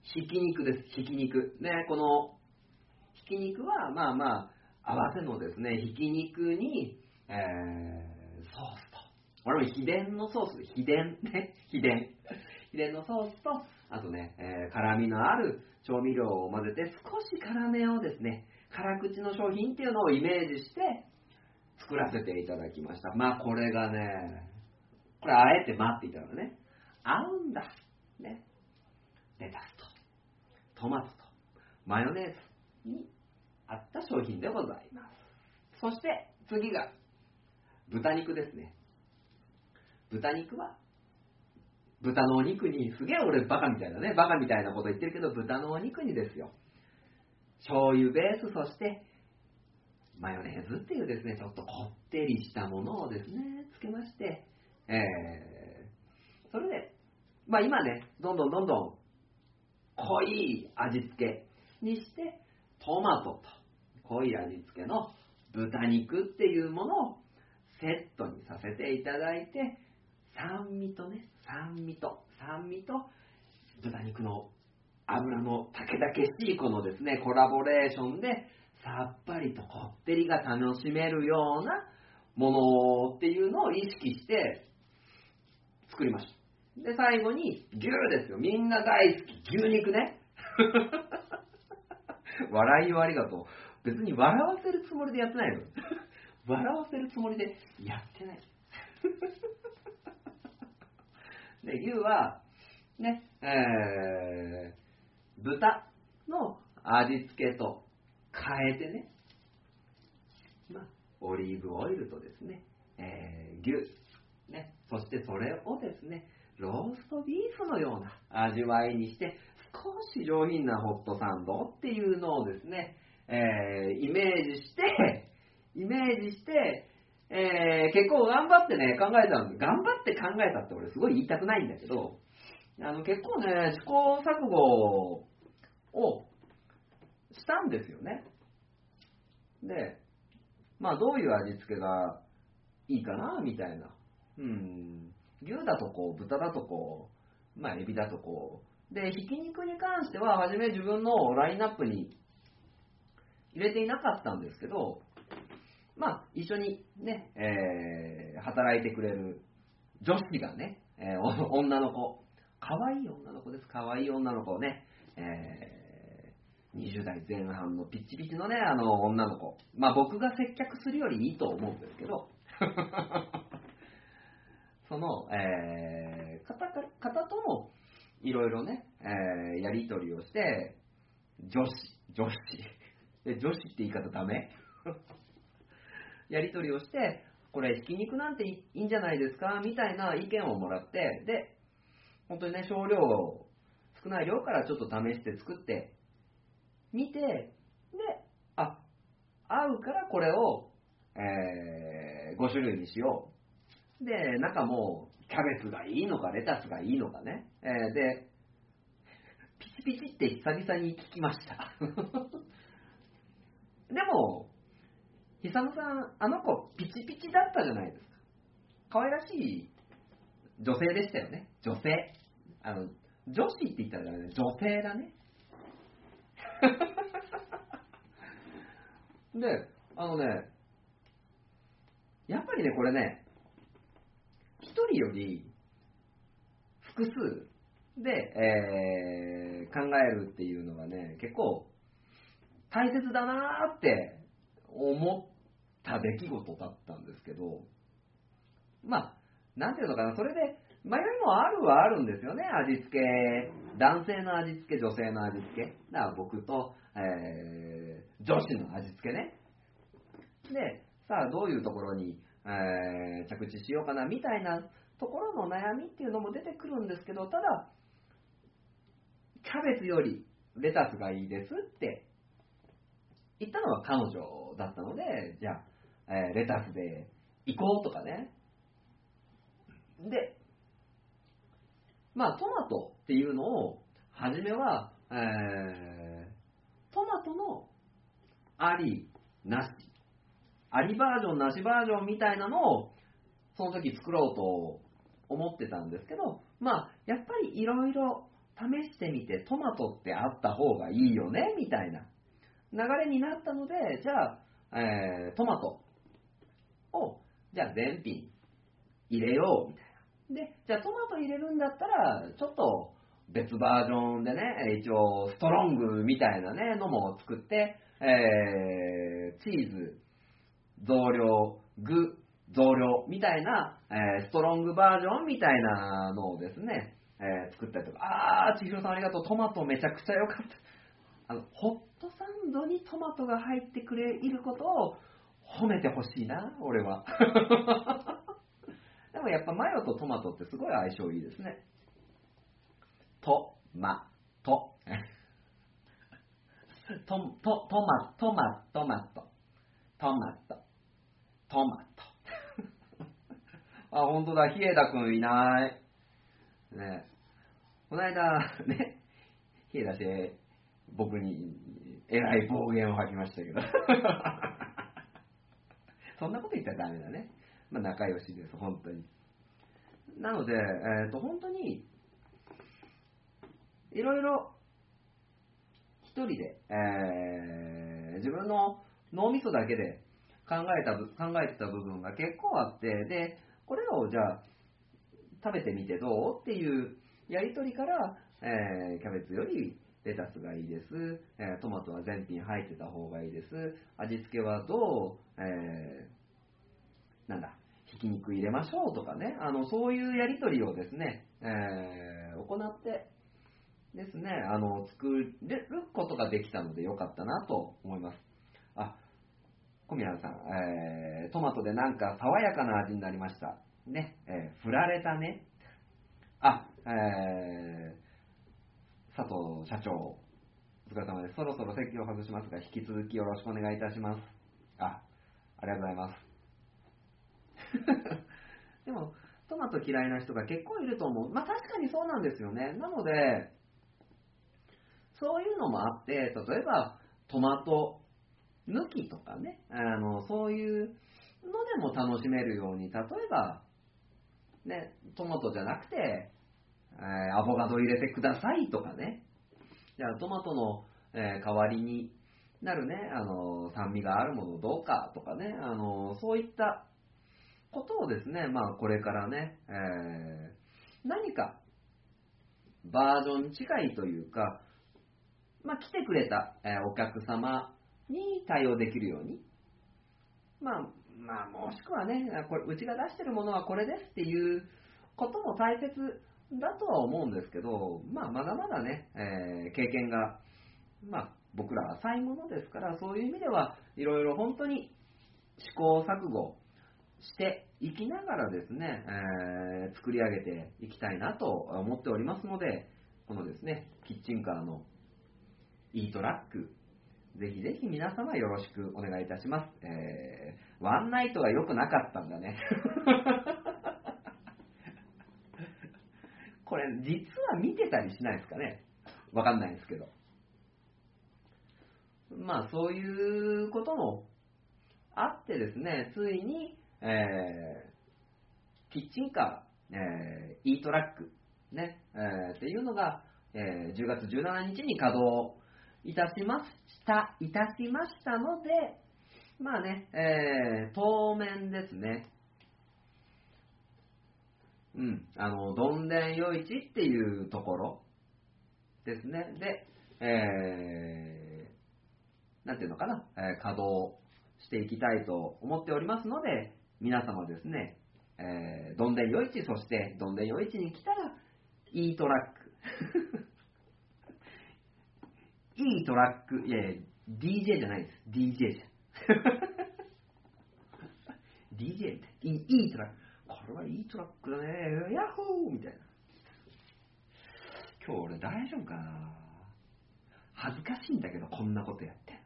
ひき肉です。ひき肉。ね、この、ひき肉は、まあまあ、合わせのですね、ひき肉に、えー、ソースと。これも秘伝のソース、秘伝ね、秘伝。秘伝のソースと、あとね、えー辛みのある調味料を混ぜて、少し辛めをですね、辛口の商品っていうのをイメージして、作らせていただきました。まあ、これがね、これあえて待っていたらね、合うんだ。ね。レタスと、トマトと、マヨネーズ、に合った商品でございます。そして次が豚肉ですね。豚肉は豚のお肉に、すげえ俺バカみたいなね、バカみたいなこと言ってるけど、豚のお肉にですよ。醤油ベース、そしてマヨネーズっていうですね、ちょっとこってりしたものをですね、つけまして、えー、それで、まあ今ね、どんどんどんどん濃い味付けにして、トマトと濃い味付けの豚肉っていうものをセットにさせていただいて、酸味とね、酸味と、酸味と豚肉の油のたけだけしいこのですね、コラボレーションで、さっぱりとこってりが楽しめるようなものっていうのを意識して作りました。で、最後に牛ですよ。みんな大好き。牛肉ね。笑いをありがとう。別に笑わせるつもりでやってないの。笑わせるつもりでやってない。で、牛は、ね、えー、豚の味付けと変えてね、まあ、オリーブオイルとですね、えー、牛、ね、そしてそれをですね、ローストビーフのような味わいにして、少し上品なホットサンドっていうのをですね、えー、イメージして、イメージして、えー、結構頑張ってね、考えたん頑張って考えたって俺すごい言いたくないんだけど、あの結構ね、試行錯誤をしたんですよね。で、まあどういう味付けがいいかな、みたいな。うん。牛だとこう、豚だとこう、まあエビだとこう。で、ひき肉に関しては、初め自分のラインナップに入れていなかったんですけど、まあ一緒にね、えー、働いてくれる女子がね、えー、女の子、可愛い女の子です、可愛い女の子をね、えー、20代前半のピチピチのね、あの女の子。まあ僕が接客するよりいいと思うんですけど、その、えー、方か方ともいろいろね、えー、やり取りをして、女子、女子、え女子って言い方ダメ？やり取りをして、これ、ひき肉なんていいんじゃないですか？みたいな意見をもらって、で、本当にね、少量、少ない量からちょっと試して作ってみて、で、あ、合うからこれを、えー、5種類にしよう。で、中も、キャベツがいいのか、レタスがいいのかね。えー、で、ピチピチって久々に聞きました。でも、久野さん、あの子、ピチピチだったじゃないですか。可愛らしい女性でしたよね。女性。あの、女子って言ったらダメだね。女性だね。で、あのね、やっぱりね、これね、一人より複数で、えー考えるっていうのがね、結構大切だなーって思った出来事だったんですけど、まあ、なんていうのかな、それで迷いもあるはあるんですよね、味付け。男性の味付け、女性の味付け。だから僕と、えー女子の味付けね。で、さあどういうところに、えー着地しようかなみたいなところの悩みっていうのも出てくるんですけど、ただ、キャベツよりレタスがいいですって言ったのは彼女だったので、じゃあ、えーレタスで行こうとかね。で、まあトマトっていうのを、初めは、えートマトのあり、なし、ありバージョン、なしバージョンみたいなのを、その時作ろうと思ってたんですけど、まあ、やっぱりいろいろ試してみて、トマトってあった方がいいよね、みたいな流れになったので、じゃあ、えートマトを、じゃあ全品入れよう、みたいな。で、じゃあトマト入れるんだったら、ちょっと別バージョンでね、一応ストロングみたいなね、のも作って、えーチーズ、増量、具、増量みたいな、えーストロングバージョンみたいなのをですね、えー作ったりとか、あー、千尋さんありがとう、トマトめちゃくちゃ良かった。あの、ホットサンドにトマトが入ってくれいることを褒めてほしいな、俺は。でもやっぱマヨとトマトってすごい相性いいですね。トマト。ト、ト、トマ、トマ、トマト。トマト。トマト。あ、本当だ、ヒエダ君いない。ねこの間、ね、ヒエダ氏、僕に、えらい暴言を吐きましたけど。そんなこと言ったらダメだね。まあ、仲良しです、本当に。なので、えっ、と、本当に、いろいろ、一人で、えー自分の脳みそだけで考えた、考えてた部分が結構あって、で、これをじゃあ、食べてみてどうっていうやりとりから、えーキャベツよりレタスがいいです、えートマトは全品入ってた方がいいです、味付けはどう、えーなんだ、ひき肉入れましょうとかね、あのそういうやりとりをですね、えー行ってですね、あの作ることができたのでよかったなと思います。あ、小宮さん、えートマトでなんか爽やかな味になりました。ね、えー振られたね。あ、えー佐藤社長、お疲れ様です。そろそろ席を外しますが、引き続きよろしくお願いいたします。あ、ありがとうございます。でも、トマト嫌いな人が結構いると思う。まあ確かにそうなんですよね。なので、そういうのもあって、例えばトマト抜きとかね、あのそういうのでも楽しめるように、例えば、ね、トマトじゃなくて、えーアボカド入れてくださいとかね、じゃあトマトの、えー代わりになるね、あの酸味があるものどうかとかね、あのそういったことをですね、まあこれからね、えー何かバージョン違いというか、まあ来てくれた、えお客様に対応できるように、まあ、まあもしくはね、これうちが出してるものはこれですっていうことも大切だとは思うんですけど、まあまだまだね、えー経験が、まあ僕らは浅いものですから、そういう意味ではいろいろ本当に試行錯誤していきながらですね、えー作り上げていきたいなと思っておりますので、このですね、キッチンカーの E トラック、ぜひぜひ皆様よろしくお願いいたします。えーワンナイトが良くなかったんだね。これ、実は見てたりしないですかね。わかんないですけど。まあ、そういうこともあってですね、ついに、えーキッチンカー、えー、E トラック、ね、えーっていうのが、えー10月17日に稼働いたしました、いたしましたので、まあね、えー当面ですね、うん、あの、どんでん夜市っていうところですね。で、えー、なんていうのかな、えー稼働していきたいと思っておりますので、皆様ですね、えー、どんでん夜市、そしてどんでん夜市に来たら、いいトラック。いいトラック、いやいや、DJ じゃないです。DJ じゃ。DJ って、いいいいトラック。これはいいトラックだね。ヤッホーみたいな。今日俺大丈夫かな恥ずかしいんだけど、こんなことやってん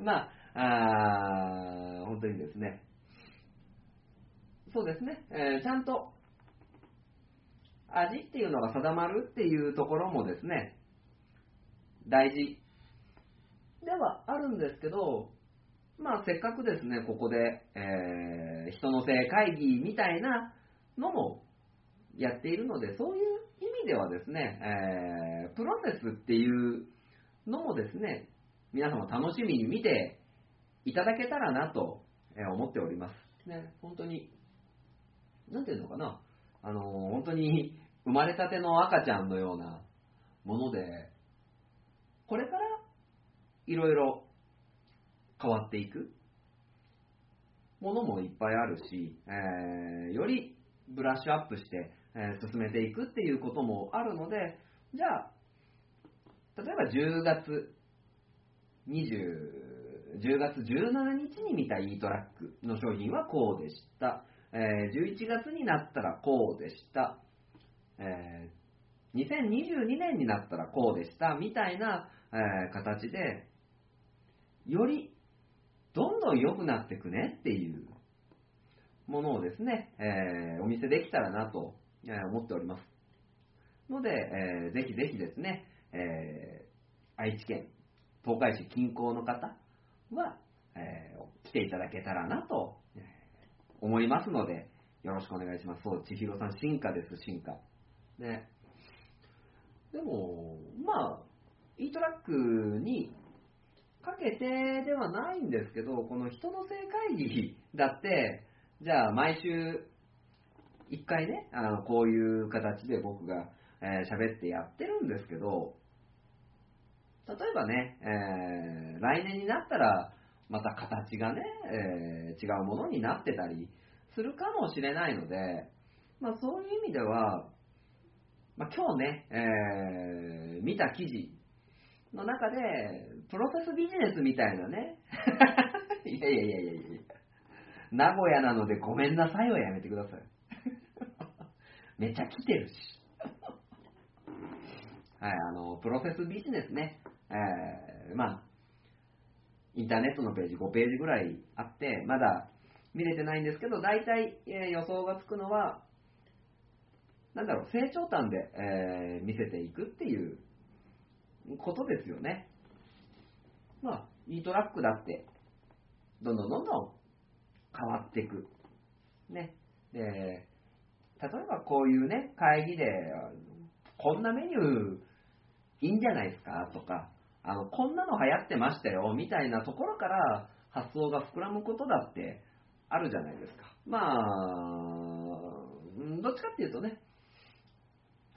の。まあ、あ本当にですね。そうですね。えーちゃんと味っていうのが定まるっていうところもですね、大事ではあるんですけど、まあせっかくですね、ここで、えー人の性会議みたいなのもやっているので、そういう意味ではですね、えープロセスっていうのもですね、皆様楽しみに見ていただけたらなとえー思っております。ね、本当に、なんていうのかな、あのー本当に生まれたての赤ちゃんのようなもので、これからいろいろ変わっていく。ものもいっぱいあるし、えーよりブラッシュアップして、えー進めていくっていうこともあるので、じゃあ、例えば10月20、10月17日に見た e トラックの商品はこうでした。えー11月になったらこうでした。えー2022年になったらこうでした。みたいな、えー形で、よりどんどん良くなっていくねっていうものをですね、えーお見せできたらなと思っております。ので、えーぜひぜひですね、えー愛知県東海市近郊の方は、えー来ていただけたらなと、えー思いますので、よろしくお願いします。そう、千尋さん、進化です、進化。ね。でも、まあ、e トラックにかけてではないんですけど、この人の正会議 だって、じゃあ毎週一回ね、あのこういう形で僕がえー喋ってやってるんですけど、例えばね、えー来年になったら、また形がね、えー違うものになってたりするかもしれないので、まあ、そういう意味では、まあ、今日ね、えー見た記事の中で、プロセスビジネスみたいなね、いやいやいやいやいや名古屋なのでごめんなさいはやめてください。めちゃ来てるし。はい、あの、プロセスビジネスね、えーまあ、インターネットのページ5ページぐらいあって、まだ見れてないんですけど、大体、えー予想がつくのは、なんだろう、成長端で、えー見せていくっていうことですよね。まあ、e トラックだって、どんどんどんどん変わっていく。ね。で、例えばこういうね、会議で、こんなメニューいいんじゃないですか？とか、あの、こんなの流行ってましたよ、みたいなところから発想が膨らむことだってあるじゃないですか。まあ、どっちかっていうとね、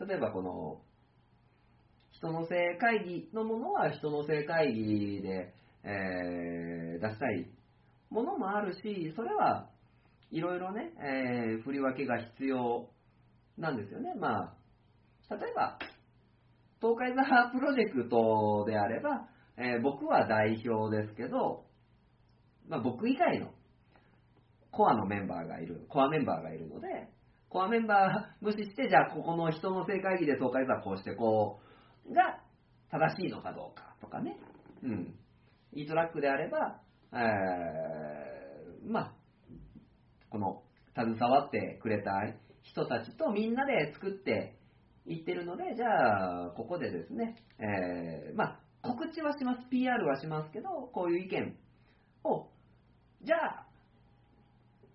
例えばこの、人の性会議のものは人の性会議で、えー出したいものもあるし、それはいろいろね、えー振り分けが必要なんですよね。まあ、例えば、東海座プロジェクトであれば、えー僕は代表ですけど、まあ、僕以外のコアのメンバーがいる、コアメンバーがいるので、コアメンバー無視して、じゃあここの人の正会議で東海座はこうしてこうが正しいのかどうかとかね。うん。e トラックであれば、えーまあ、この携わってくれた人たちとみんなで作っていってるので、じゃあ、ここでですね、えーまあ、告知はします、PR はしますけど、こういう意見を、じゃあ、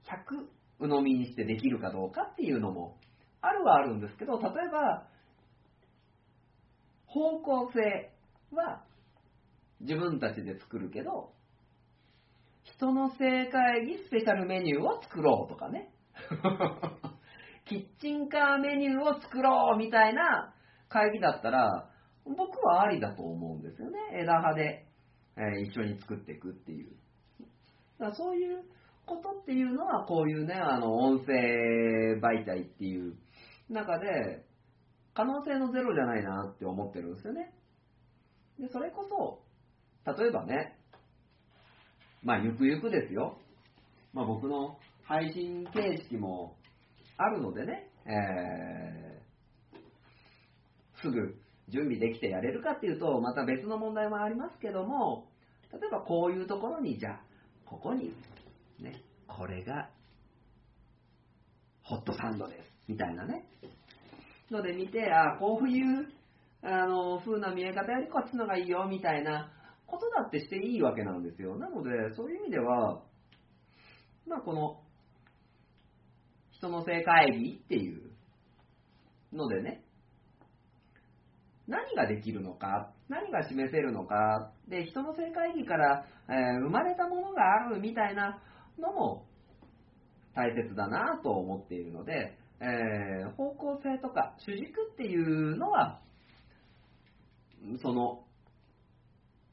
100鵜呑みにしてできるかどうかっていうのもあるはあるんですけど、例えば、方向性は自分たちで作るけど、人の正会議スペシャルメニューを作ろうとかね。キッチンカーメニューを作ろうみたいな会議だったら、僕はありだと思うんですよね。枝葉で、え一緒に作っていくっていう。だからそういうことっていうのは、こういうね、あの、音声媒体っていう中で、可能性のゼロじゃないなって思ってるんですよね。で、それこそ、例えばね、まあ、ゆくゆくですよ。まあ、僕の配信形式もあるのでね、えーすぐ準備できてやれるかっていうと、また別の問題もありますけども、例えばこういうところに、じゃあ、ここに、ね、これが、ホットサンドです、みたいなね。ので見て、あこういう、あの、風な見え方よりこっちのがいいよ、みたいなことだってしていいわけなんですよ。なので、そういう意味では、まあ、この、人の性会議っていうのでね、何ができるのか、何が示せるのか、で、人の性会議から、えー生まれたものがあるみたいなのも大切だなと思っているので、えー方向性とか主軸っていうのは、その、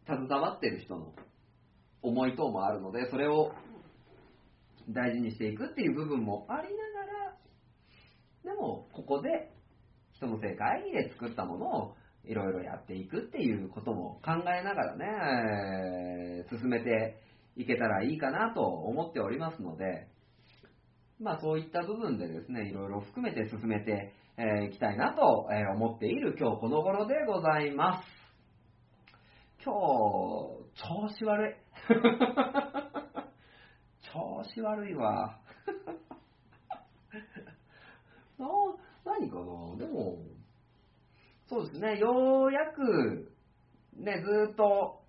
携わってる人の思い等もあるので、それを大事にしていくっていう部分もありながら、でも、ここで人の正会議で作ったものを、いろいろやっていくっていうことも考えながらね、進めていけたらいいかなと思っておりますので、まあそういった部分でですね、いろいろ含めて進めてえーいきたいなと思っている今日この頃でございます。今日、調子悪い。調子悪いわ。な、何かな？でも、そうですね、ようやく、ね、ずーっと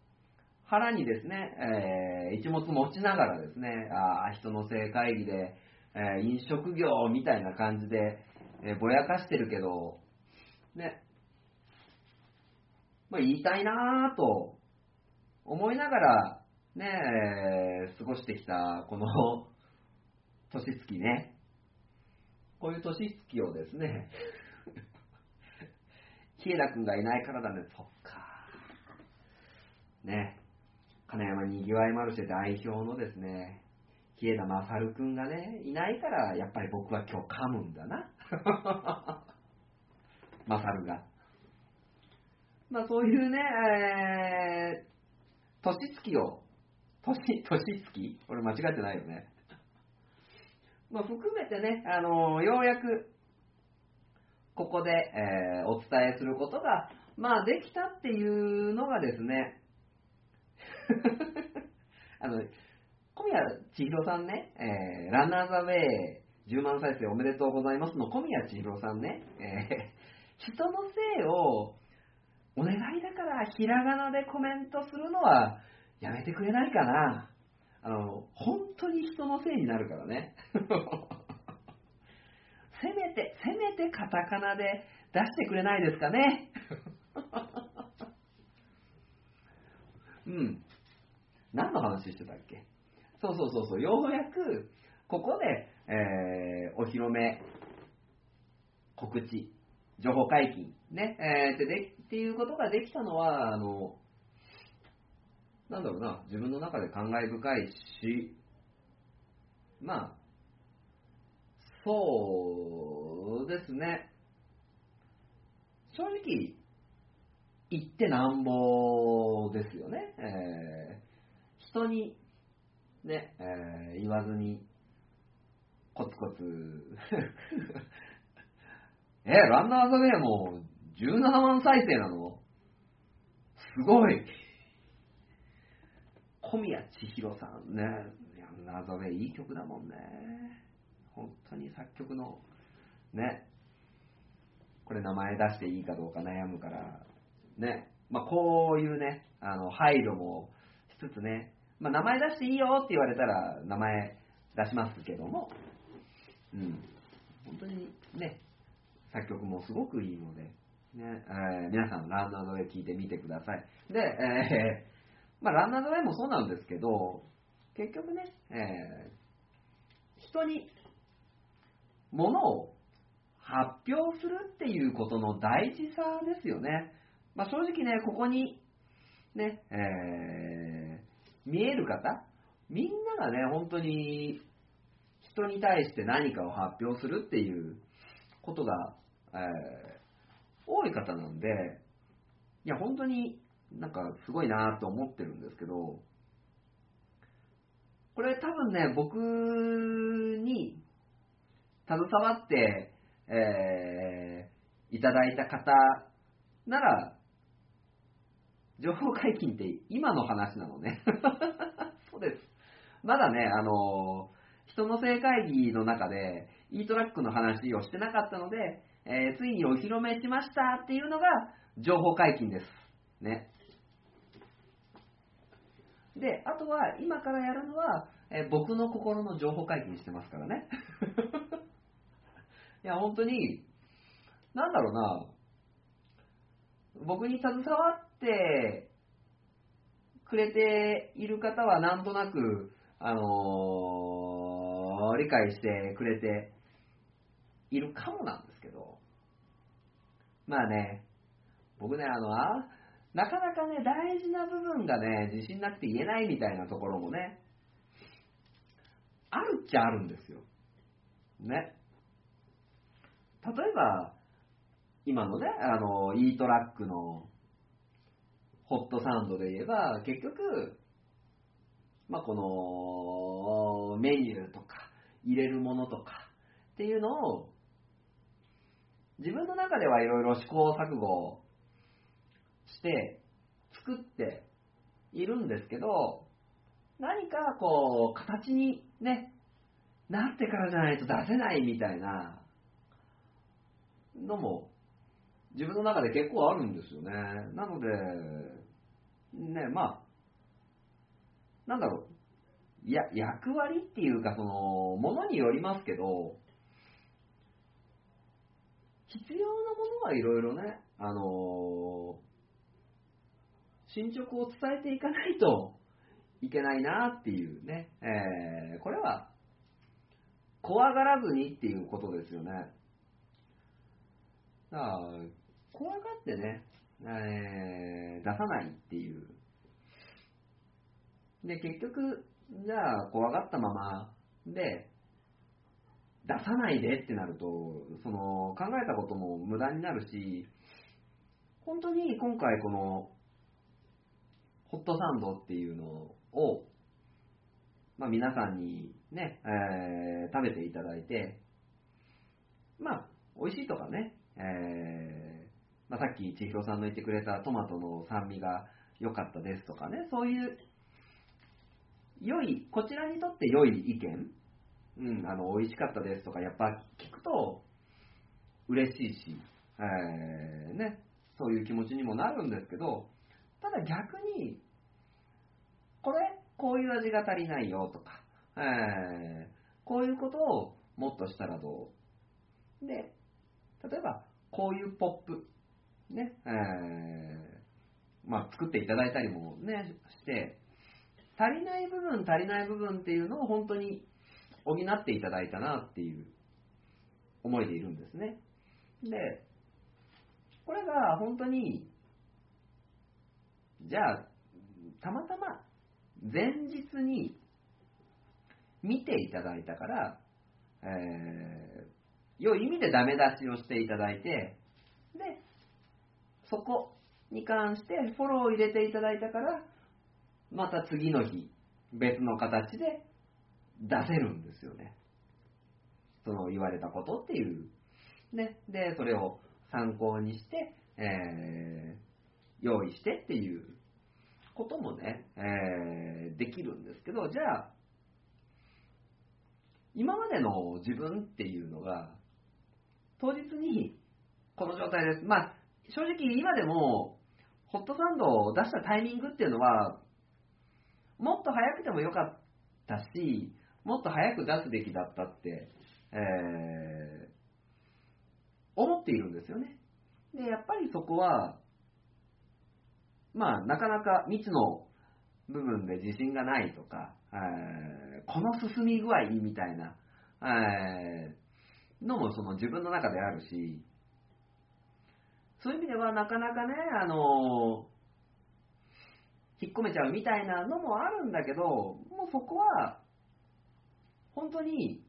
腹にですね、えー一物持ちながらですね、ああ、人の性会議で、えー飲食業みたいな感じで、えーぼやかしてるけど、ね、まあ、言いたいなぁと思いながら、ね、え過ごしてきたこの 年月ね、こういう年月をですね、日枝くんがいないからだね、そっか。ね、金山にぎわいマルシェ代表のですね、日枝勝くんがね、いないから、やっぱり僕は今日噛むんだな。勝が。まあそういうね、えー、年月を、年、年月？俺間違ってないよね。まあ含めてね、あのようやく、ここで、えーお伝えすることが、まあできたっていうのがですね、あの、小宮千尋さんね、えーランナーザウェイ10万再生おめでとうございますの小宮千尋さんね、えー人のせいをお願いだからひらがなでコメントするのはやめてくれないかな。あの、本当に人のせいになるからね。せめて、せめてカタカナで出してくれないですかね。うん。何の話してたっけ？そうそうそうそう、ようやく、ここで、えーお披露目、告知、情報解禁、ね、えーってでっていうことができたのは、あの、なんだろうな、自分の中で感慨深いし、まあ、そうですね。正直、言ってなんぼですよね。えー人に、ね、えー言わずに、コツコツ、え、ランナーズウェイも17万再生なの？すごい。小宮千尋さんね、ランナーズウェイいい曲だもんね。本当に作曲の、ね、これ名前出していいかどうか悩むから、ね、まあこういうね、あの、配慮もしつつね、まあ名前出していいよって言われたら名前出しますけども、うん、本当にね、作曲もすごくいいので、ねえー皆さん、ランナードウェイ聞いてみてください。で、えーまあ、ランナードウェイもそうなんですけど、結局ね、えー人に物を発表するっていうことの大事さですよね。まあ、正直ね、ここに、ね、えー見える方、みんながね、本当に人に対して何かを発表するっていうことが、えー多い方なんで、いや、本当になんかすごいなと思ってるんですけど、これ多分ね、僕に携わって、えーいただいた方なら、情報解禁って今の話なのね。そうです。まだね、あの人の正会議の中で e トラックの話をしてなかったので、えーついにお披露目しましたっていうのが情報解禁です。ね。で、あとは今からやるのは、え僕の心の情報解禁してますからね。いや、本当に、なんだろうな、僕に携わってくれている方はなんとなく、あのー理解してくれているかもなんですけど、まあね、僕ね、あの、なかなかね、大事な部分がね、自信なくて言えないみたいなところもね、あるっちゃあるんですよ。ね。例えば、今のね、あの、E トラックのホットサンドで言えば、結局、まあ、このメニューとか入れるものとかっていうのを自分の中ではいろいろ試行錯誤して作っているんですけど何かこう形にねなってからじゃないと出せないみたいなのも自分の中で結構あるんですよね。なので、ね、まあ、なんだろう、や、役割っていうか、その、ものによりますけど、必要なものはいろいろね、あの進捗を伝えていかないといけないなっていうね、えー、これは、怖がらずにっていうことですよね。だから、怖がってね、えー、出さないっていうで、結局、じゃあ、怖がったままで、出さないでってなると、その、考えたことも無駄になるし、本当に今回この、ホットサンドっていうのを、まあ皆さんにね、えー、食べていただいて、まあ、美味しいとかね、えー、まあさっき千尋さんの言ってくれたトマトの酸味が良かったですとかね、そういう良い、こちらにとって良い意見、うん、あの、美味しかったですとか、やっぱ聞くと嬉しいし、えー、ね、そういう気持ちにもなるんですけど、ただ逆に、これ、こういう味が足りないよとか、えー、こういうことをもっとしたらどう？で、例えば、こういうポップ、ね、えー、まあ、作っていただいたりもね、して、足りない部分、足りない部分っていうのを本当に補っていただいたなっていう思いでいるんですね。で、これが本当に、じゃあ、たまたま前日に見ていただいたから、えー、良い意味でダメ出しをしていただいて、で、そこに関してフォローを入れていただいたから、また次の日、別の形で出せるんですよね。その言われたことっていう。ね。で、それを参考にして、えー、用意してっていうこともね、えー、できるんですけど、じゃあ、今までの自分っていうのが、当日にこの状態です。まあ、正直今でも、ホットサンドを出したタイミングっていうのは、もっと早くてもよかったし、もっと早く出すべきだったって、えー、思っているんですよね。で、やっぱりそこは、まあ、なかなか未知の部分で自信がないとか、えー、この進み具合みたいな、えー、のもその自分の中であるし、そういう意味ではなかなかね、あの引っ込めちゃうみたいなのもあるんだけど、もうそこは、本当に、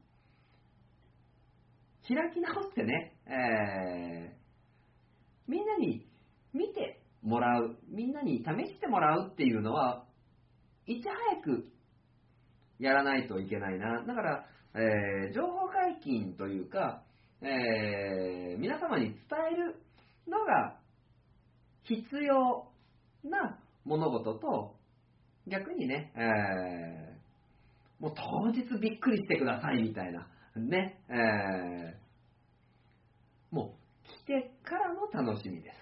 開き直ってね、えー、みんなに見てもらう、みんなに試してもらうっていうのは、いち早くやらないといけないな。だから、えー、情報解禁というか、えー、皆様に伝えるのが必要な物事と、逆にね、えー、もう当日びっくりしてくださいみたいな、ね、えー、もう来てからの楽しみです。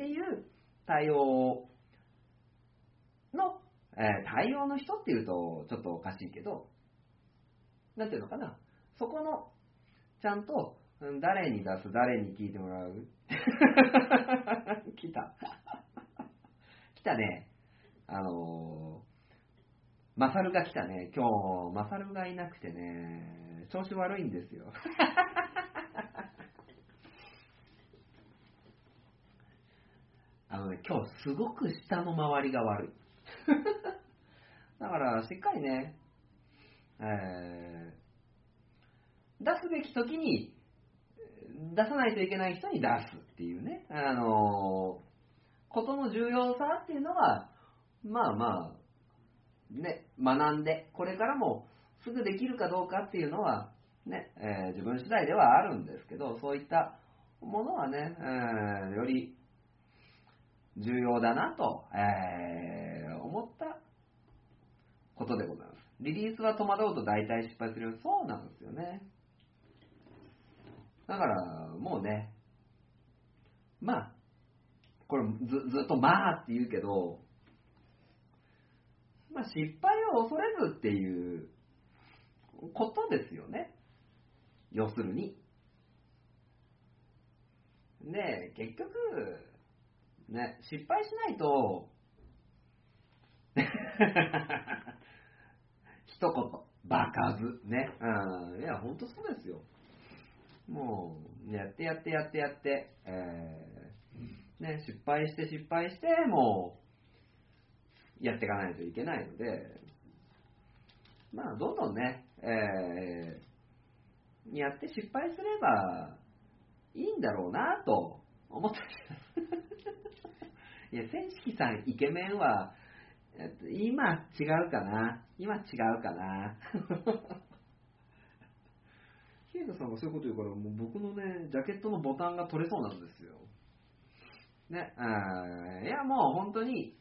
っていう対応の、えー、対応の人っていうとちょっとおかしいけど、なんていうのかな、そこの、ちゃんと、誰に出す、誰に聞いてもらう 来た。来たね。あのー、マサルが来たね。今日、マサルがいなくてね、調子悪いんですよ。あのね、今日すごく下の周りが悪い。だから、しっかりね、えー、出すべき時に出さないといけない人に出すっていうね、あのことの重要さっていうのは、まあまあ、ね、学んで、これからもすぐできるかどうかっていうのは、ね、えー、自分次第ではあるんですけど、そういったものはね、えー、より重要だなと、えー、思ったことでございます。リリースは戸惑うと大体失敗する。そうなんですよね。だから、もうね、まあ、これずずっとまあって言うけど、まあ失敗を恐れずっていうことですよね。要するに。で、結局、ね、失敗しないと、一言、バカず、ね。うん。いや、ほんとそうですよ。もう、やってやってやってやって、えー、ね、失敗して失敗して、もう、やっていかないといけないので、まあ、どんどんね、えー、やって失敗すればいいんだろうなと思っていや、千式さんイケメンは、今違うかな？今違うかな？ヒエタさんがそういうこと言うから、もう僕のね、ジャケットのボタンが取れそうなんですよ。ね、いや、もう本当に、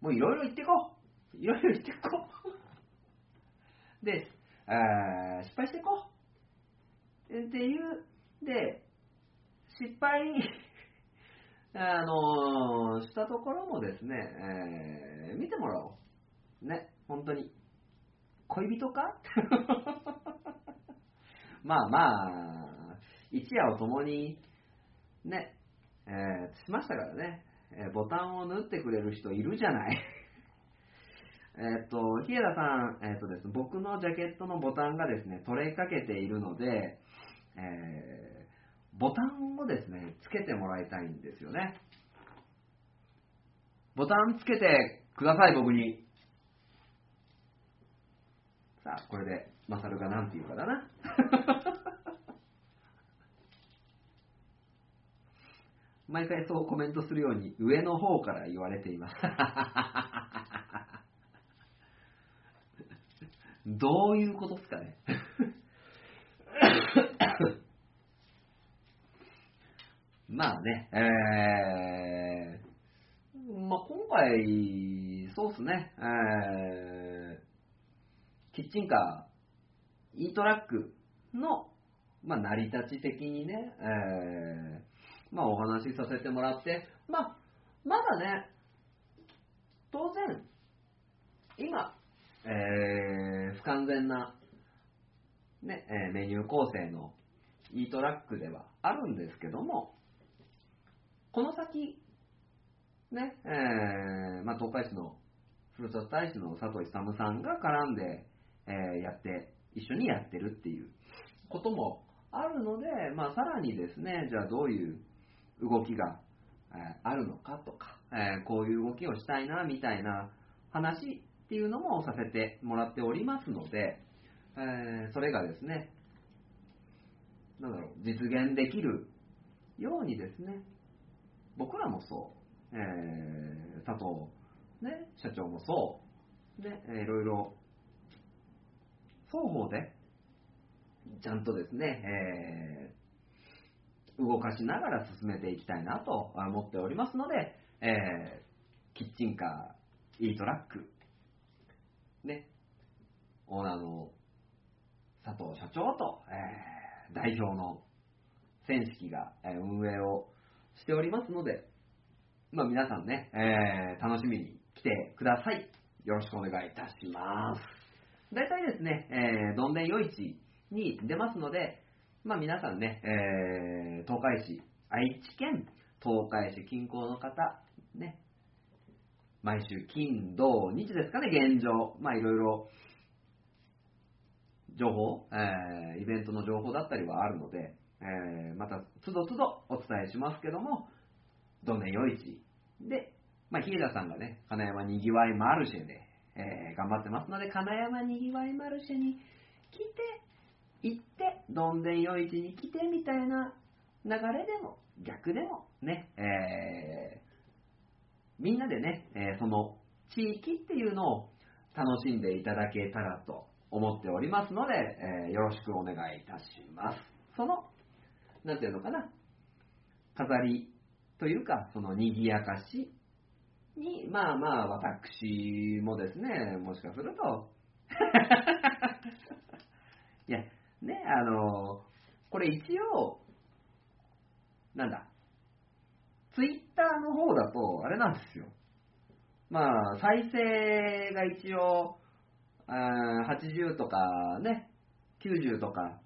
もういろいろ言ってこう。いろいろ言ってこう。で、失敗してこう。っていう、で、失敗 あのー、したところもですね、えー、見てもらおう。ね、本当に。恋人か？まあまあ、一夜を共に、ね、えー、しましたからね、えボタンを縫ってくれる人いるじゃない。えっと、日枝さん、えっ、とですね、僕のジャケットのボタンがですね、取れかけているので、えーボタンをですね、つけてもらいたいんですよね。ボタンつけてください、僕に。さあ、これで、マサルが何て言うかだな。毎回そうコメントするように上の方から言われています。どういうことですかねまあね、えー、まあ今回、そうっすね、えー、キッチンカー、E トラックの、まあ成り立ち的にね、えー、まあお話しさせてもらって、まあ、まだね、当然、今、えー、不完全な、ね、メニュー構成の E トラックではあるんですけども、この先、ね、えー、まあ、東海市の、ふるさと大使の佐藤勇さんが絡んで、えー、やって、一緒にやってるっていうこともあるので、まあ、さらにですね、じゃあどういう動きが、えー、あるのかとか、えー、こういう動きをしたいな、みたいな話っていうのもさせてもらっておりますので、えー、それがですね、なんだろう、実現できるようにですね、僕らもそう、えー、佐藤、ね、社長もそう、で、えー、いろいろ、双方で、ちゃんとですね、えー、動かしながら進めていきたいなと思っておりますので、えー、キッチンカー、E トラック、ね、オーナーの佐藤社長と、えー、代表の選式が、え運営をしておりますので、まあ、皆さんね、えー、楽しみに来てください。よろしくお願いいたします。大体ですね、えー、どんでん夜市に出ますので、まあ、皆さんね、えー、東海市、愛知県、東海市近郊の方、ね、毎週金、土、日ですかね、現状、まあ、いろいろ、情報、えー、イベントの情報だったりはあるので、えー、また、つどつどお伝えしますけども、どねよ市で、まあ、日枝さんがね、金山にぎわいマルシェで、えー、頑張ってますので、金山にぎわいマルシェに来て、行って、どんでん夜市に来てみたいな流れでも、逆でもね、えーみんなでね、えーその地域っていうのを楽しんでいただけたらと思っておりますので、えーよろしくお願いいたします。その、なんていうのかな、飾りというか、その賑やかしに、まあまあ、私もですね、もしかすると、いや、ね、あの、これ一応、なんだ、ツイッターの方だと、あれなんですよ。まあ、再生が一応、80とかね、90とか、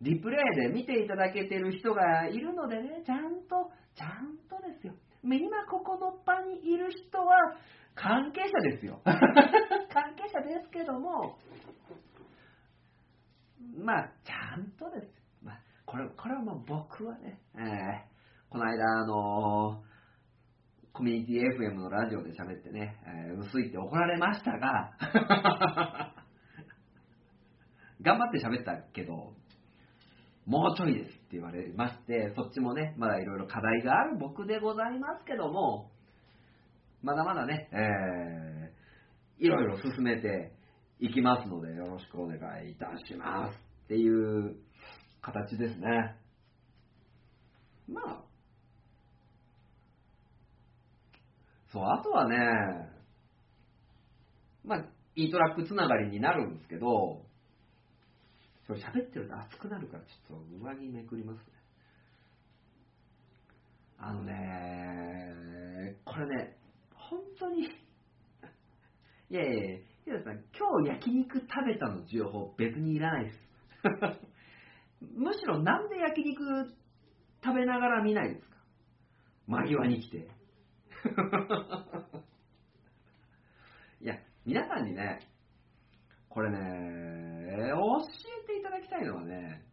リプレイで見ていただけてる人がいるのでね、ちゃんと、ちゃんとですよ。今ここの場にいる人は関係者ですよ。関係者ですけども、まあ、ちゃんとです。まあ、これ、これはもう僕はね、えーこの間、あのーコミュニティ FM のラジオで喋ってね、えー薄いって怒られましたが、頑張って喋ったけど、もうちょいですって言われまして、そっちもね、まだいろいろ課題がある僕でございますけども、まだまだね、えーいろいろ進めていきますので、よろしくお願いいたしますっていう形ですね。まあ、そう、あとはね、まあ、いいトラックつながりになるんですけど、それ喋ってると熱くなるから、ちょっと上着めくりますね。あのね、これね、本当に、いやいやいや、ヒデさん、今日焼肉食べたの情報別にいらないです。むしろなんで焼肉食べながら見ないですか？間際に来て。いや、皆さんにね、これね、教えていきたいのはね、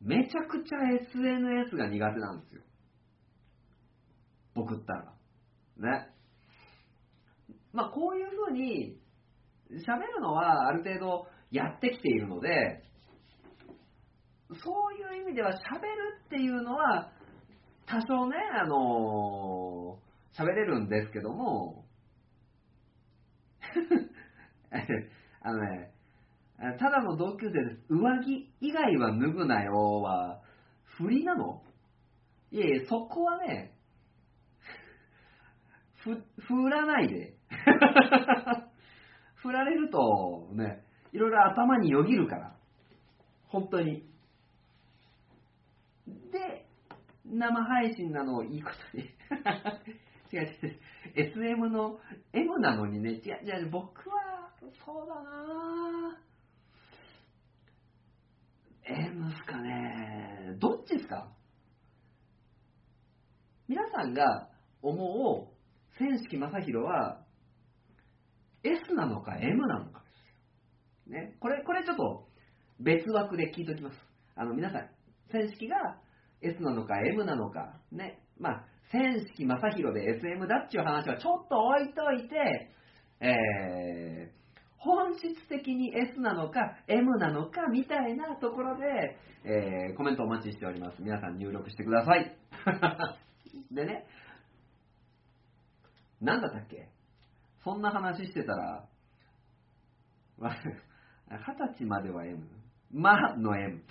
めちゃくちゃ SNS が苦手なんですよ。僕ったら。ね。まあ、こういうふうに喋るのはある程度やってきているので、そういう意味では喋るっていうのは多少ね、あの喋れるんですけども、あのね、ただの同級生です。上着以外は脱ぐなよは、振りなの？いえいえ、そこはね、ふ、振らないで。振られるとね、いろいろ頭によぎるから。本当に。で、生配信なのをいいことに。違う違う。SM の M なのにね、違う違う、僕は、そうだなぁ M っすかねどっちですか？皆さんが思う千式正宏は S なのか M なのかです。ね。これ、これちょっと別枠で聞いておきます。あの、皆さん、千式が S なのか M なのか、ね。まあ、千式正宏で SM だっていう話はちょっと置いといて、えー、本質的に S なのか M なのかみたいなところで、えーコメントお待ちしております。皆さん入力してください。でね、なんだったっけ？そんな話してたら、二十歳までは M。まの M。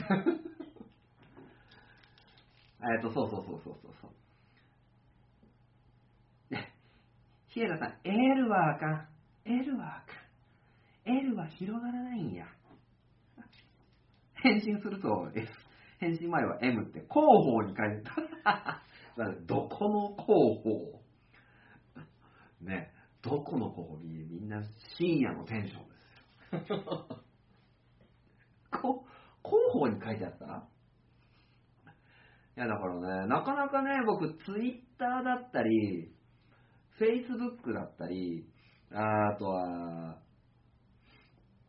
えっと、そうそうそうそうそうそう。ヒエラさん、L はあかん。L はあかん。L は広がらないんや。返信すると S。返信前は M って広報に書いてた。どこの広報？ね、どこの広報みみんな深夜のテンションですよ。広報に書いてあった？いや、だからね、なかなかね、僕、ツイッターだったり、フェイスブックだったり、あとは、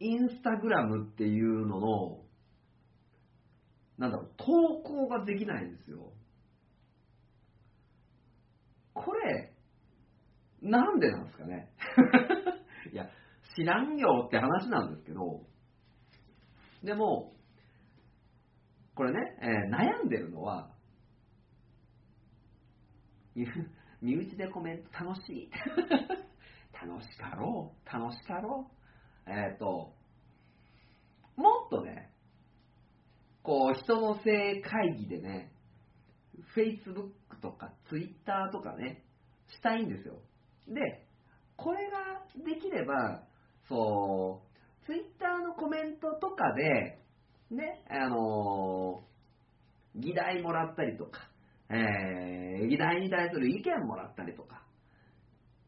インスタグラムっていうのの、なんだろう、投稿ができないんですよ。これ、なんでなんですかね いや、知らんよって話なんですけど、でも、これね、えー悩んでるのは、身 身内でコメント楽しい。楽しかろう。楽しかろう。えっ、と、もっとね、こう、人の性会議でね、Facebook とか Twitter とかね、したいんですよ。で、これができれば、そう、Twitter のコメントとかで、ね、あのー議題もらったりとか、えー議題に対する意見もらったりとか、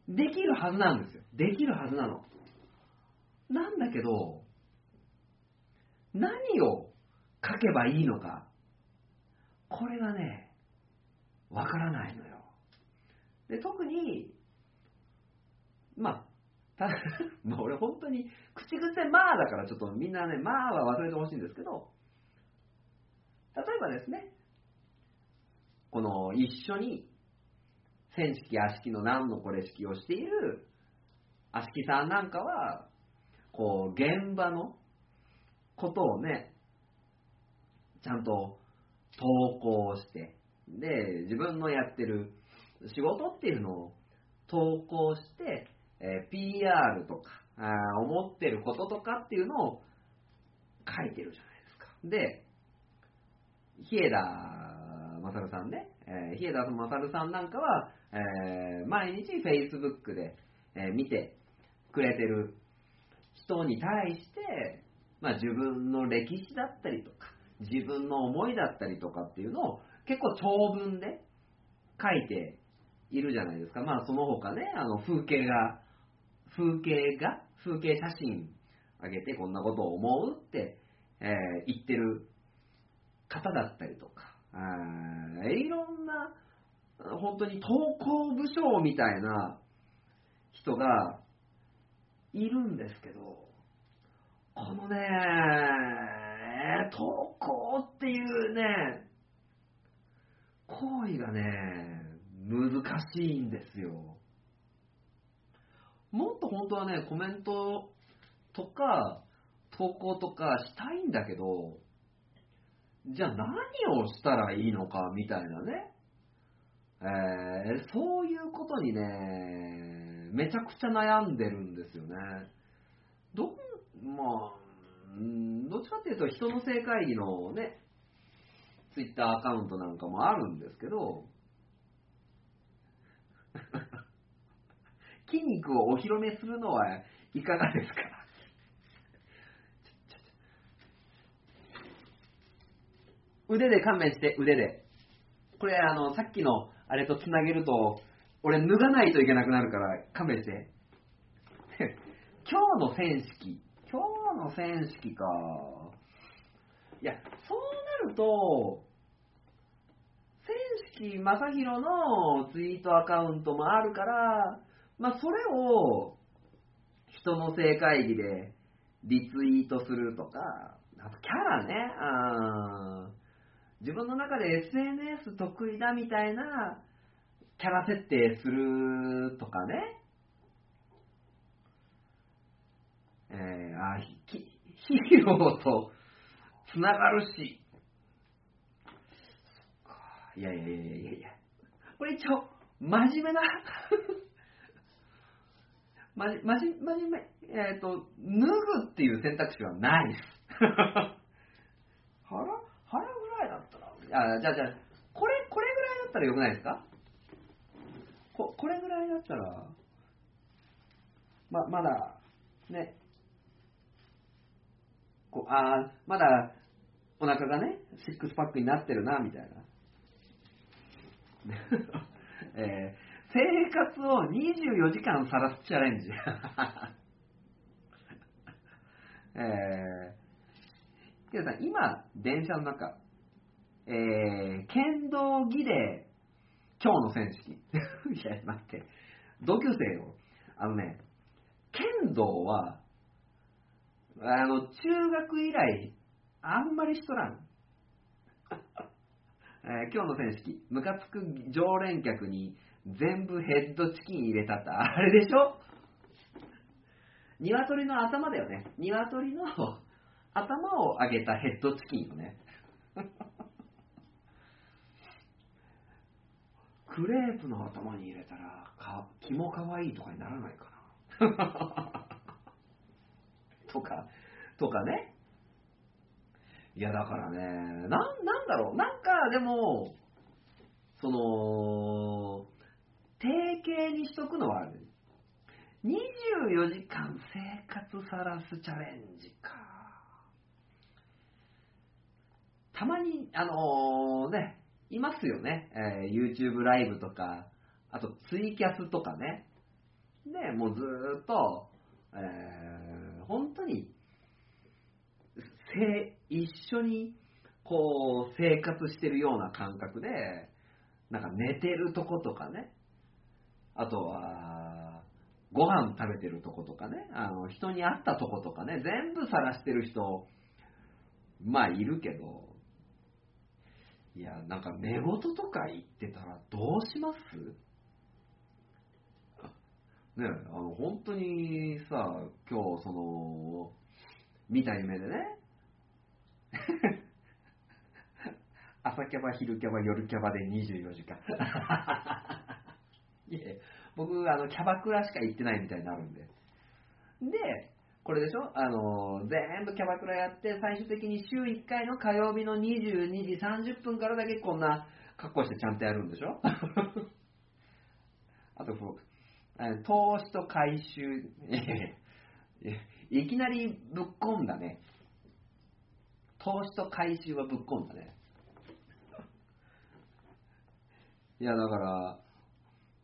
できるはずなんですよ。できるはずなの。なんだけど、何を書けばいいのか、これがね、わからないのよ。で、特に、まあ、た まあ俺本当に口癖まあだからちょっとみんなね、まあは忘れてほしいんですけど、例えばですね、この一緒に千式、悪式の何のこれ式をしている悪式さんなんかは、こう、現場のことをね、ちゃんと投稿して、で、自分のやってる仕事っていうのを投稿して、えー PR とか、あ思ってることとかっていうのを書いてるじゃないですか。で、日枝勝さんね、えー、日枝勝さんなんかは、えー毎日 Facebook で、えー見てくれてる人に対して、まあ、自分の歴史だったりとか、自分の思いだったりとかっていうのを結構長文で書いているじゃないですか。まあその他ね、あの風景が、風景が、風景写真あげてこんなことを思うって、えー言ってる方だったりとか、あいろんな、本当に投稿武将みたいな人がいるんですけど、このね、投稿っていうね、行為がね、難しいんですよ。もっと本当はね、コメントとか、投稿とかしたいんだけど、じゃあ何をしたらいいのかみたいなね、えーそういうことにね、めちゃくちゃ悩んでるんですよね。ど、まあ、どっちかっていうと人の正会議のね、ツイッターアカウントなんかもあるんですけど、筋肉をお披露目するのはいかがですか？腕で勘弁して、腕で。これ、あの、さっきのあれとつなげると、俺脱がないといけなくなるから勘弁して。今日の戦式。今日の戦式か。いや、そうなると、戦式正宏のツイートアカウントもあるから、まあ、それを人の正会議でリツイートするとか、あとキャラね、あ自分の中で SNS 得意だみたいなキャラ設定するとかね、えー、あヒーローとつながるし、いやいやいやいやいや、これ一応、真面目な、まじ、まじ、真面目、えっ、と、脱ぐっていう選択肢はないです。腹腹ぐらいだったら、あ、じゃあじゃあ、これ、これぐらいだったらよくないですか？こ、これぐらいだったら、ま、まだ、ね、こう、あまだ、お腹がね、シックスパックになってるな、みたいな。えー生活を24時間さらすチャレンジ。えー、さん、今、電車の中、えー、剣道着で、今日の戦式。いや、待って、同級生よ。あのね、剣道は、あの、中学以来、あんまりしとらん。えー今日の戦式、ムカつく常連客に全部ヘッドチキン入れたって、あれでしょ？鶏の頭だよね。鶏の頭を上げたヘッドチキンよね。クレープの頭に入れたら、か、気も可愛いいとかにならないかな。とか、とかね。いや、だからね、な、なんだろう、なんか、でも、その、定型にしとくのはある。24時間生活さらすチャレンジか。たまに、あのね、いますよね。えー YouTube ライブとか、あとツイキャスとかね。で、もうずーっと、えー本当に、せ一緒に、こう、生活してるような感覚で、なんか寝てるとことかね。あとは、ご飯食べてるとことかね。あの、人に会ったとことかね。全部晒してる人、まあいるけど、いや、なんか寝言とか言ってたらどうします？ねあの、本当にさ、今日その、見た夢でね、朝キャバ、昼キャバ、夜キャバで24時間。いえ、僕、あの、キャバクラしか行ってないみたいになるんで。で、これでしょ？あの、全部キャバクラやって、最終的に週1回の火曜日の22時30分からだけこんな格好してちゃんとやるんでしょ？あとこう、投資と回収、いきなりぶっ込んだね。投資と回収はぶっ込んだね。いや、だから、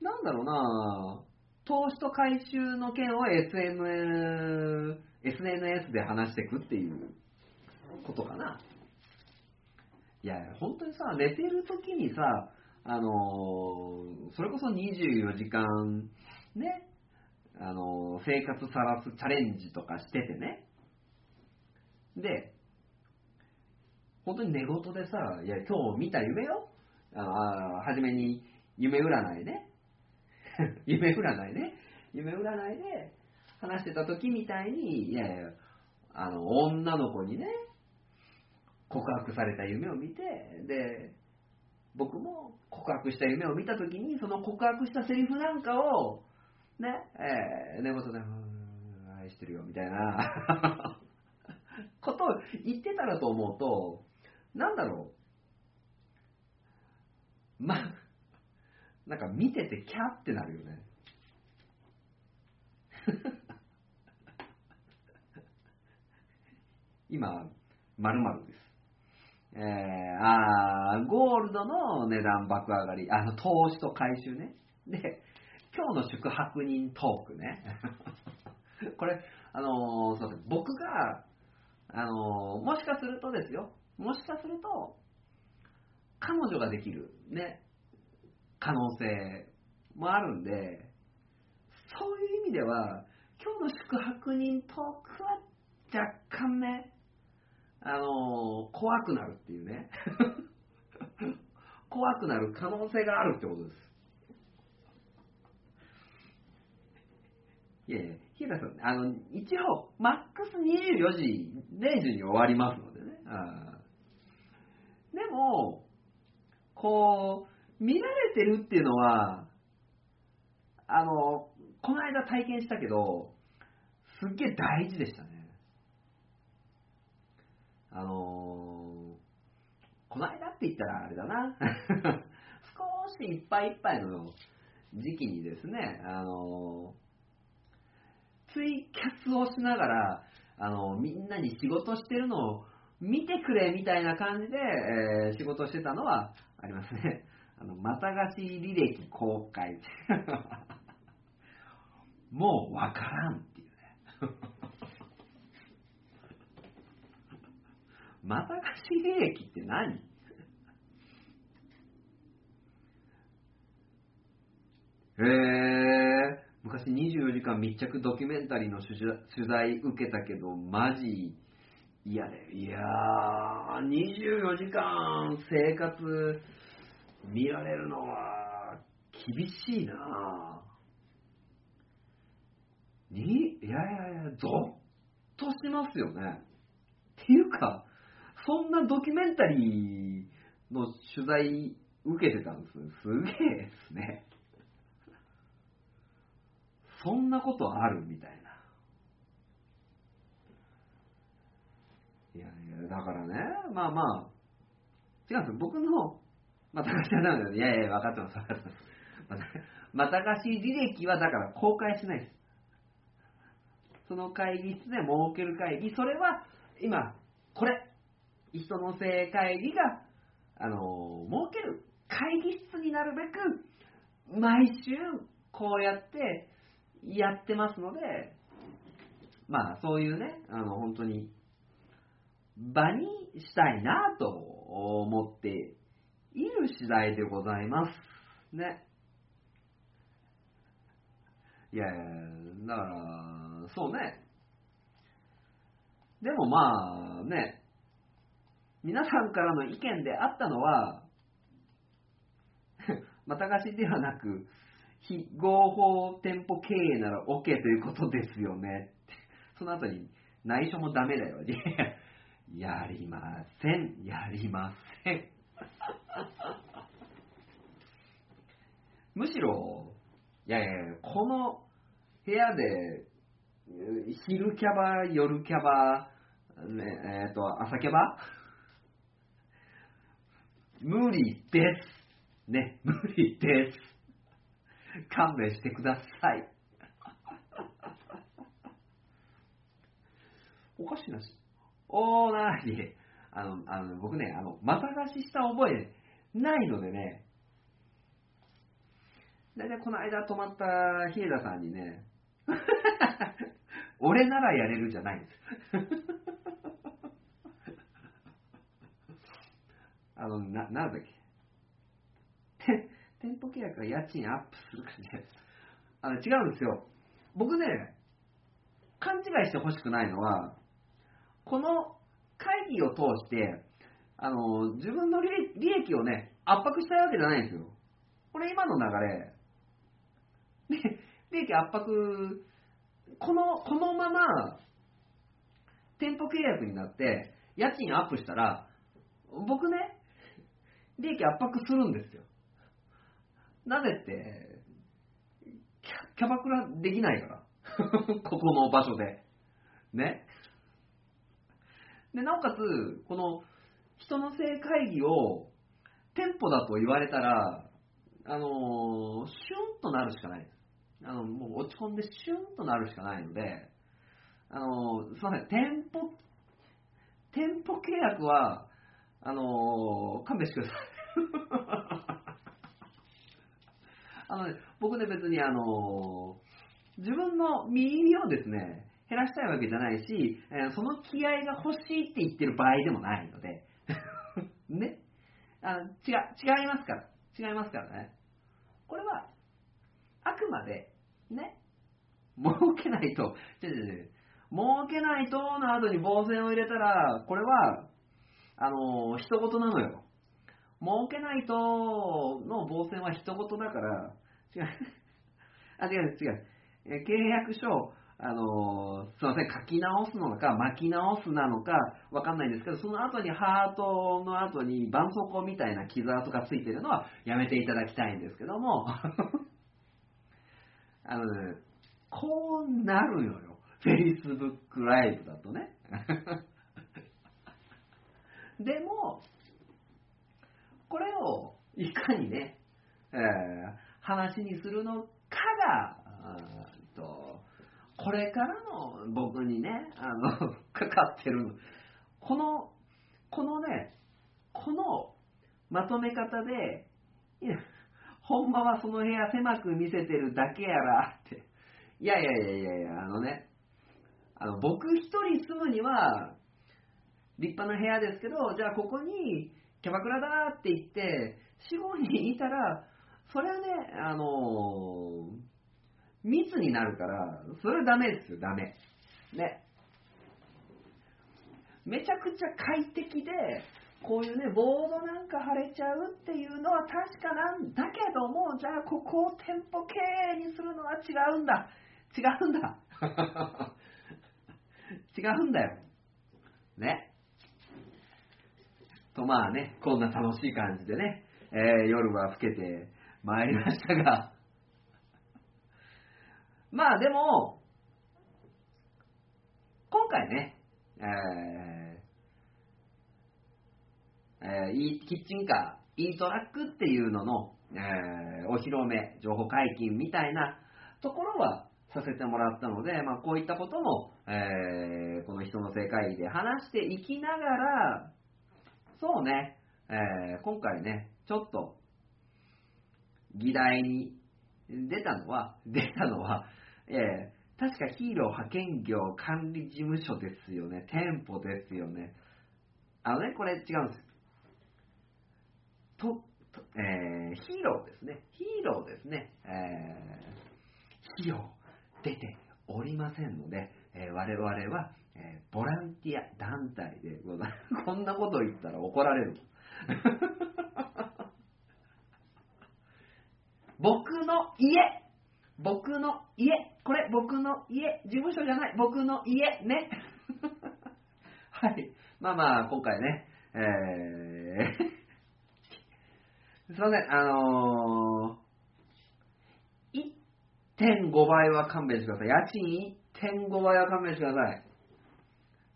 なんだろうな投資と回収の件を SM、SNS で話していくっていうことかな。いや、本当にさ、寝てる時にさ、あのーそれこそ24時間、ね、あのー生活さらすチャレンジとかしててね。で、本当に寝言でさ、いや、今日見た夢よ。ああ初めに夢占いね。夢占いね。夢占いで話してた時みたいに、いやいや、あの、女の子にね、告白された夢を見て、で、僕も告白した夢を見た時に、その告白したセリフなんかを、ね、えー寝言で、愛してるよ、みたいな ことを言ってたらと思うと、なんだろう。ま、なんか見ててキャーってなるよね。今、まるです。えー、あーゴールドの値段爆上がり、あの、投資と回収ね。で、今日の宿泊人トークね。これ、あのーそうです僕が、あのーもしかするとですよ、もしかすると、彼女ができる、ね、可能性もあるんで、そういう意味では、今日の宿泊人トークは若干ね、あのー怖くなるっていうね。怖くなる可能性があるってことです。いやいや、日田さん、あの、一応、マックス24時、0時に終わりますのでね。あでも、こう、見られてるっていうのは、あの、この間体験したけど、すっげえ大事でしたね。あのこの間って言ったらあれだな。少しいっぱいいっぱいの時期にですね、あのツイキャスをしながら、あのみんなに仕事してるのを見てくれみたいな感じで、えー仕事してたのはありますね。あの、また貸し履歴公開。もうわからんっていうね。また貸し履歴って何？へえ昔24時間密着ドキュメンタリーの取材取材受けたけど、マジ？嫌で、いやー、24時間生活見られるのは厳しいなに、いやいやいや、ゾッとしますよね。っていうか、そんなドキュメンタリーの取材受けてたんです。すげえですね。そんなことあるみたいな。いやいや、だからね、まあまあ、違うんですよ。僕の、また貸しはダメだよ。いやいや、分かってます、分かってます。また貸し履歴はだから公開しないです。その会議室で設ける会議、それは今、これ、人のせい会議が、あの、設ける会議室になるべく、毎週こうやってやってますので、まあそういうね、あの本当に場にしたいなと思っている次第でございます。ね。いやいや、だから、そうね。でもまあね、皆さんからの意見であったのは、また貸しではなく、非合法店舗経営なら OK ということですよね。その後に内緒もダメだよ。やりません。やりません。むしろ、いやいやこの部屋で、昼キャバ、夜キャバ、ね、えっ、ー、と、朝キャバ？無理です。ね、無理です。勘弁してください。おかしいなし。おーなーに、あの、あの僕ね、あの、また貸しした覚えないのでね、だいたいこの間泊まった日枝さんにね、俺ならやれるじゃないんです。あの、な、なんだっけ。店舗契約が家賃アップするかね。あの、違うんですよ。僕ね、勘違いしてほしくないのは、この会議を通して、あの、自分の利益をね、圧迫したいわけじゃないんですよ。これ今の流れ、利益圧迫、この、このまま、店舗契約になって、家賃アップしたら、僕ね、利益圧迫するんですよ。なぜって、キャバクラできないから。ここの場所で。ね。で、なおかつ、この人の性会議を店舗だと言われたら、あのシュンとなるしかないです。あの、もう落ち込んでシュンとなるしかないので、あのすいません、店舗、店舗契約は、あの勘弁してください。あのね、僕ね、別にあの自分の耳をですね、減らしたいわけじゃないし、えその気合が欲しいって言ってる場合でもないので、ね。あの違、違いますから。違いますからね。これは、あくまで、ね、儲けないと、違う違う違う儲けないとの後に防線を入れたら、これは、あのー、一言なのよ。儲けないとの防線は一言だから、違う。あ、違う、違う。契約書、あの、すいません、書き直すのか、巻き直すなのか、わかんないんですけど、その後にハートの後に絆創膏みたいな傷跡がついてるのはやめていただきたいんですけども、あのね、こうなるのよ。Facebook ライブだとね。でも、これをいかにね、えー、話にするのかが、これからの僕にね、あの、かかってるこの、このね、このまとめ方で、いや、ほんまはその部屋狭く見せてるだけやらって。いやいやいやいやいや、あのね、あの僕一人住むには立派な部屋ですけど、じゃあここにキャバクラだって言って、4、5人いたら、それはね、あのー、密になるから、それはダメですよ、ダメ。ね。めちゃくちゃ快適で、こういうね、ボードなんか貼れちゃうっていうのは確かなんだけども、じゃあここを店舗経営にするのは違うんだ。違うんだ。違うんだよ。ね。とまあね、こんな楽しい感じでね、えー、夜は更けてまいりましたが、まあでも、今回ね、えーえー、キッチンカー、イートラックっていうのの、えー、お披露目、情報解禁みたいなところはさせてもらったので、まあ、こういったことも、えー、この人の世界で話していきながら、そうね、えー、今回ね、ちょっと、議題に出たのは、出たのは、えー、確かヒーロー派遣業管理事務所ですよね。店舗ですよね。あのね、これ違うんです。と、とえー、ヒーローですね。ヒーローですね。えー、ヒーロー出ておりませんので、えー、我々は、えー、ボランティア団体でございます。こんなこと言ったら怒られる。僕の家僕の家これ僕の家事務所じゃない僕の家ね はい。まあまあ、今回ね、えー、すいません、あのー、1.5倍は勘弁してください。家賃1.5倍は勘弁してください。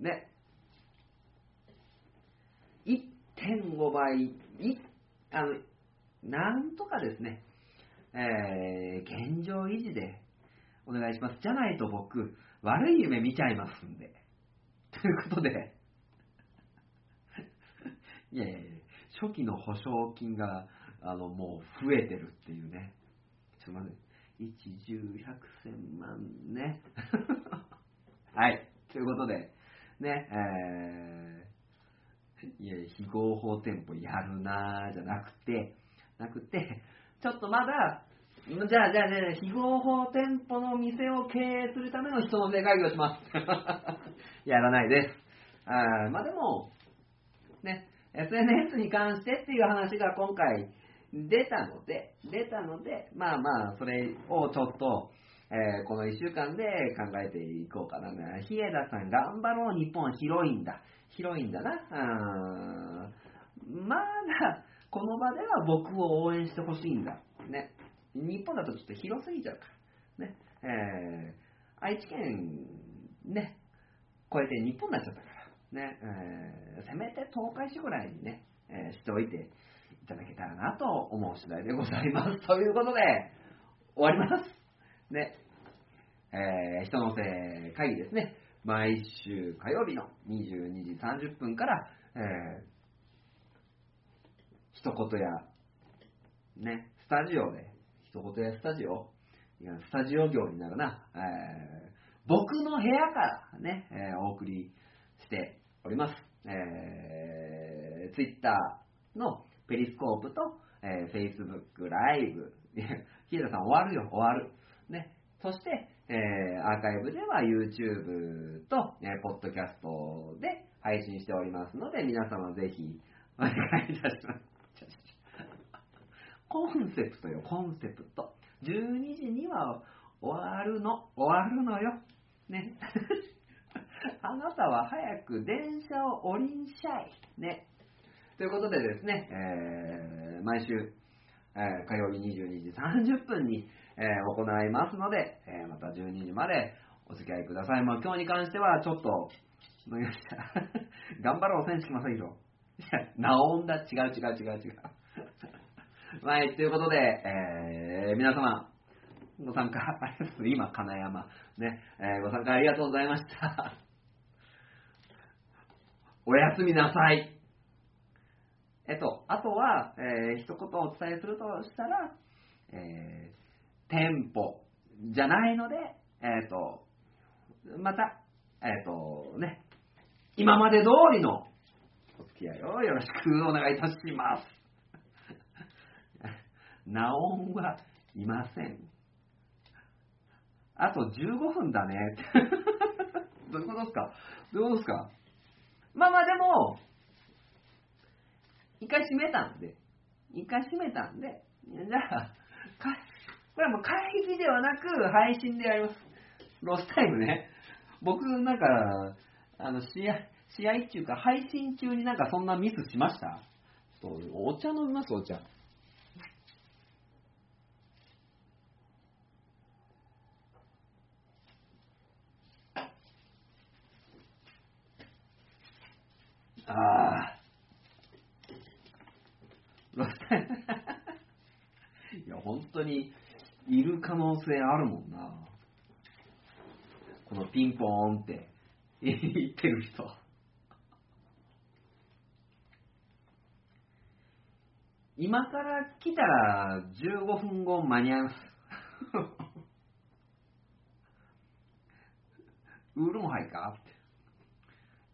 ね。1.5倍、い、あの、なんとかですね、えー、現状維持でお願いします。じゃないと僕、悪い夢見ちゃいますんで。ということで、いやいやいや、初期の保証金が、あの、もう増えてるっていうね。ちょっと待って、1、10、100、万ね。はい。ということで、ね、えー、いや、非合法店舗やるなーじゃなくて、なくて、ちょっとまだ、じゃあ、じゃあ、じゃあ、非合法店舗の店を経営するための人の手会議をします。やらないです。あまあでも、ね、SNS に関してっていう話が今回出たので、出たので、まあまあ、それをちょっと、えー、この1週間で考えていこうかな。日枝さん、頑張ろう、日本は広いんだ。広いんだな。あまだ、この場では僕を応援してほしいんだ。ね。日本だとちょっと広すぎちゃうから。ね。えー、愛知県、ね、超えて日本になっちゃったから。ね。えー、せめて東海市ぐらいにね、えー、しておいていただけたらなと思う次第でございます。ということで、終わります。ね。えー、人のせ会議ですね。毎週火曜日の22時30分から、えー、一言や、ね、スタジオで一言やスタジオ、いやスタジオ業になるな、えー、僕の部屋からね、えー、お送りしております。えー、Twitter のペリスコープと、えー、Facebook ライブ。ヒデさん終わるよ、終わる。ね。そして、えー、アーカイブでは YouTube と、えー、ポッドキャストで配信しておりますので、皆様ぜひお願いいたします。コンセプトよ、コンセプト。12時には終わるの、終わるのよ。ね。あなたは早く電車を降りんしゃい。ね。ということでですね、えー、毎週、えー、火曜日22時30分に、えー、行いますので、えまた12時までお付き合いください。まあ、今日に関してはちょっと、頑張ろう、選手しまさひろ。いや、なおんだ、違う違う違う違う。はい、ということで、えー、皆様、ご参加、ありがとうございます。今、金山、ね、えー、ご参加ありがとうございました。おやすみなさい。えっと、あとは、えー、一言お伝えするとしたら、えー、店舗じゃないので、えっ、と、また、えっ、と、ね、今まで通りのお付き合いをよろしくお願いいたします。ナオンはいません。あと15分だね。どういうことですか？どういうことですか？まあまあでも、一回閉めたんで、一回閉めたんで、じゃあ、これはもう会議ではなく配信でやります。ロスタイムね。僕なんか、あの試合、試合っていうか、配信中になんかそんなミスしました？そうお茶飲みます、お茶。ああ。ロスタイいや、本当に、いる可能性あるもんな。このピンポーンって 言ってる人。今から来たら15分後間に合います。ウーロンハイかって。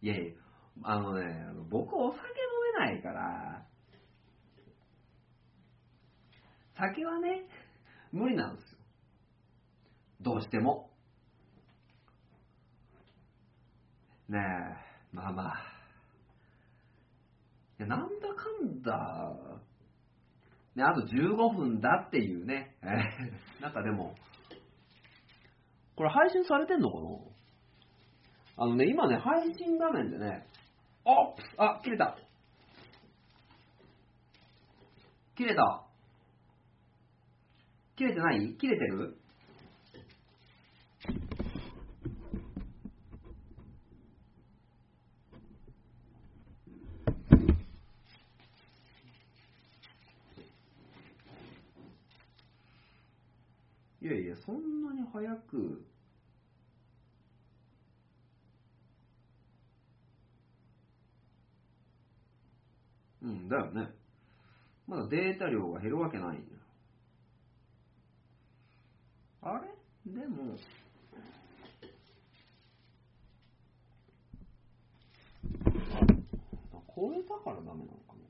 いやいや、あのね、僕お酒飲めないから、酒はね、無理なんですよ。どうしても。ねえ、まあまあ。いや、なんだかんだ、ね、あと15分だっていうね、なんかでも、これ配信されてんのかな？あのね、今ね、配信画面でね、ああ、切れた。切れた。切れてない？切れてる？いやいや、そんなに早く。うん、だよね。まだデータ量が減るわけないんだよ。あれ？でも、あ、超えたからダメなのかな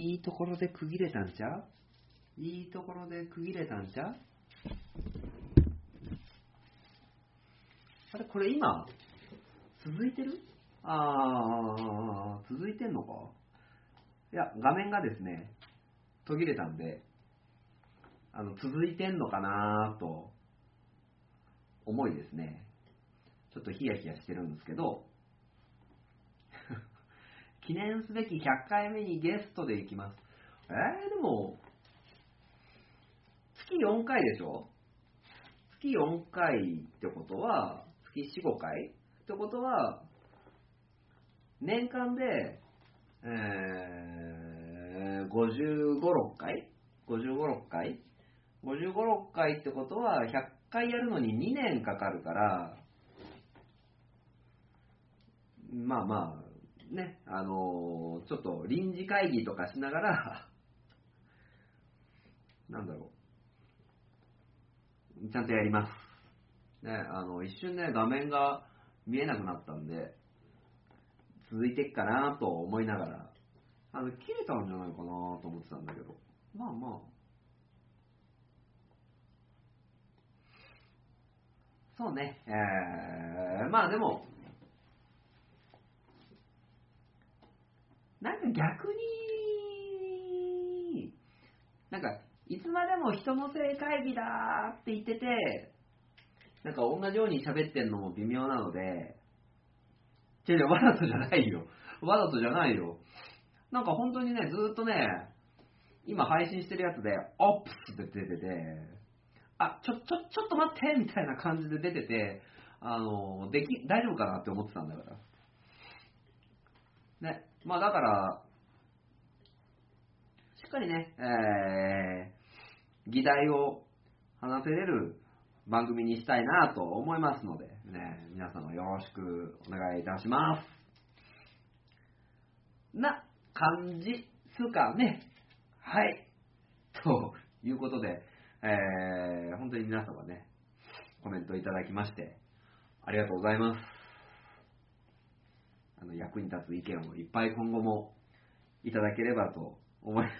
い、いところで区切れたんちゃう？いいところで区切れたんちゃう？あれ、これ今、続いてる？あー、続いてんのか？いや、画面がですね、途切れたんで、あの、続いてんのかなと、思いですね。ちょっとヒヤヒヤしてるんですけど、記念すべき100回目にゲストで行きます。えー、でも、月4回でしょ？月4回ってことは、月4、5回ってことは、年間で、えー、55、6回 ?55、6回 ?55、6回ってことは、100回やるのに2年かかるから、まあまあ、ね、あのーちょっと臨時会議とかしながら、なんだろう、ちゃんとやります。ね、あの、一瞬ね、画面が見えなくなったんで、続いていくかなと思いながら、あの、切れたんじゃないかなと思ってたんだけど、まあまあ、そうね、えー、まあでも、なんか逆に、なんか、いつまでも人のせい会議だって言ってて、なんか同じように喋ってんのも微妙なので、違う違う、わざとじゃないよ。わざとじゃないよ。なんか本当にね、ずーっとね、今配信してるやつで、オップスって出てて、あ、ちょ、ちょ、ちょっと待ってみたいな感じで出てて、あの、でき、大丈夫かなって思ってたんだから。ね。まあだから、しっかりね、えー、議題を話せれる番組にしたいなと思いますので、ね、皆様よろしくお願いいたします。な感じすかね。はい。ということで、えー、本当に皆様ね、コメントいただきまして、ありがとうございます。あの役に立つ意見をいっぱい今後もいただければと思います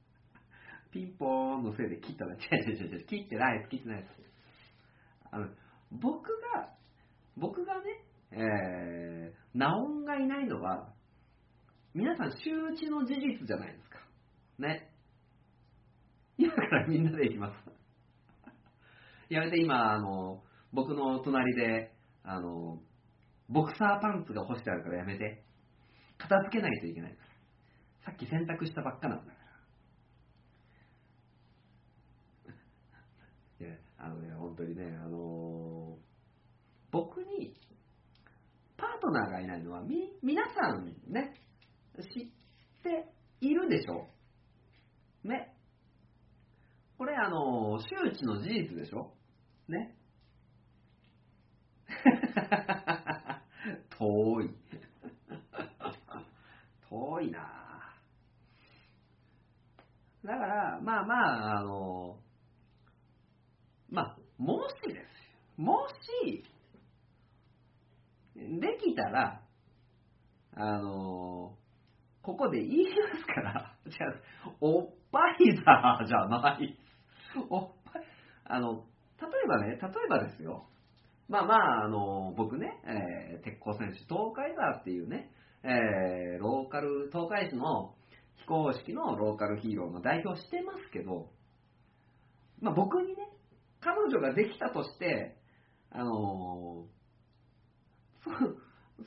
ピンポーンのせいで切ったら、違う違う違う違う、切ってないです、切ってないです。あの、僕が、僕がね、えー、ナオンがいないのは、皆さん周知の事実じゃないですか。ね。今からみんなで行きます。やめて、今、あの、僕の隣で、あの、ボクサーパンツが干してあるからやめて。片付けないといけないから。さっき洗濯したばっかなんだから。いや、あのね、本当にね、あの僕にパートナーがいないのは、み、皆さんね、知っているでしょ？ね。これ、あの周知の事実でしょ？ね。遠い。遠いなだから、まあまあ、あの、まあ、もしですよ。もし、できたら、あの、ここで言いますから、じゃあ、おっぱいザーじゃない。おっぱい、あの、例えばね、例えばですよ。まあまあ、あの、僕ね、えー鉄鋼選手、東海ザーっていうね、えーローカル、東海市の非公式のローカルヒーローの代表してますけど、まあ僕にね、彼女ができたとして、あのそ、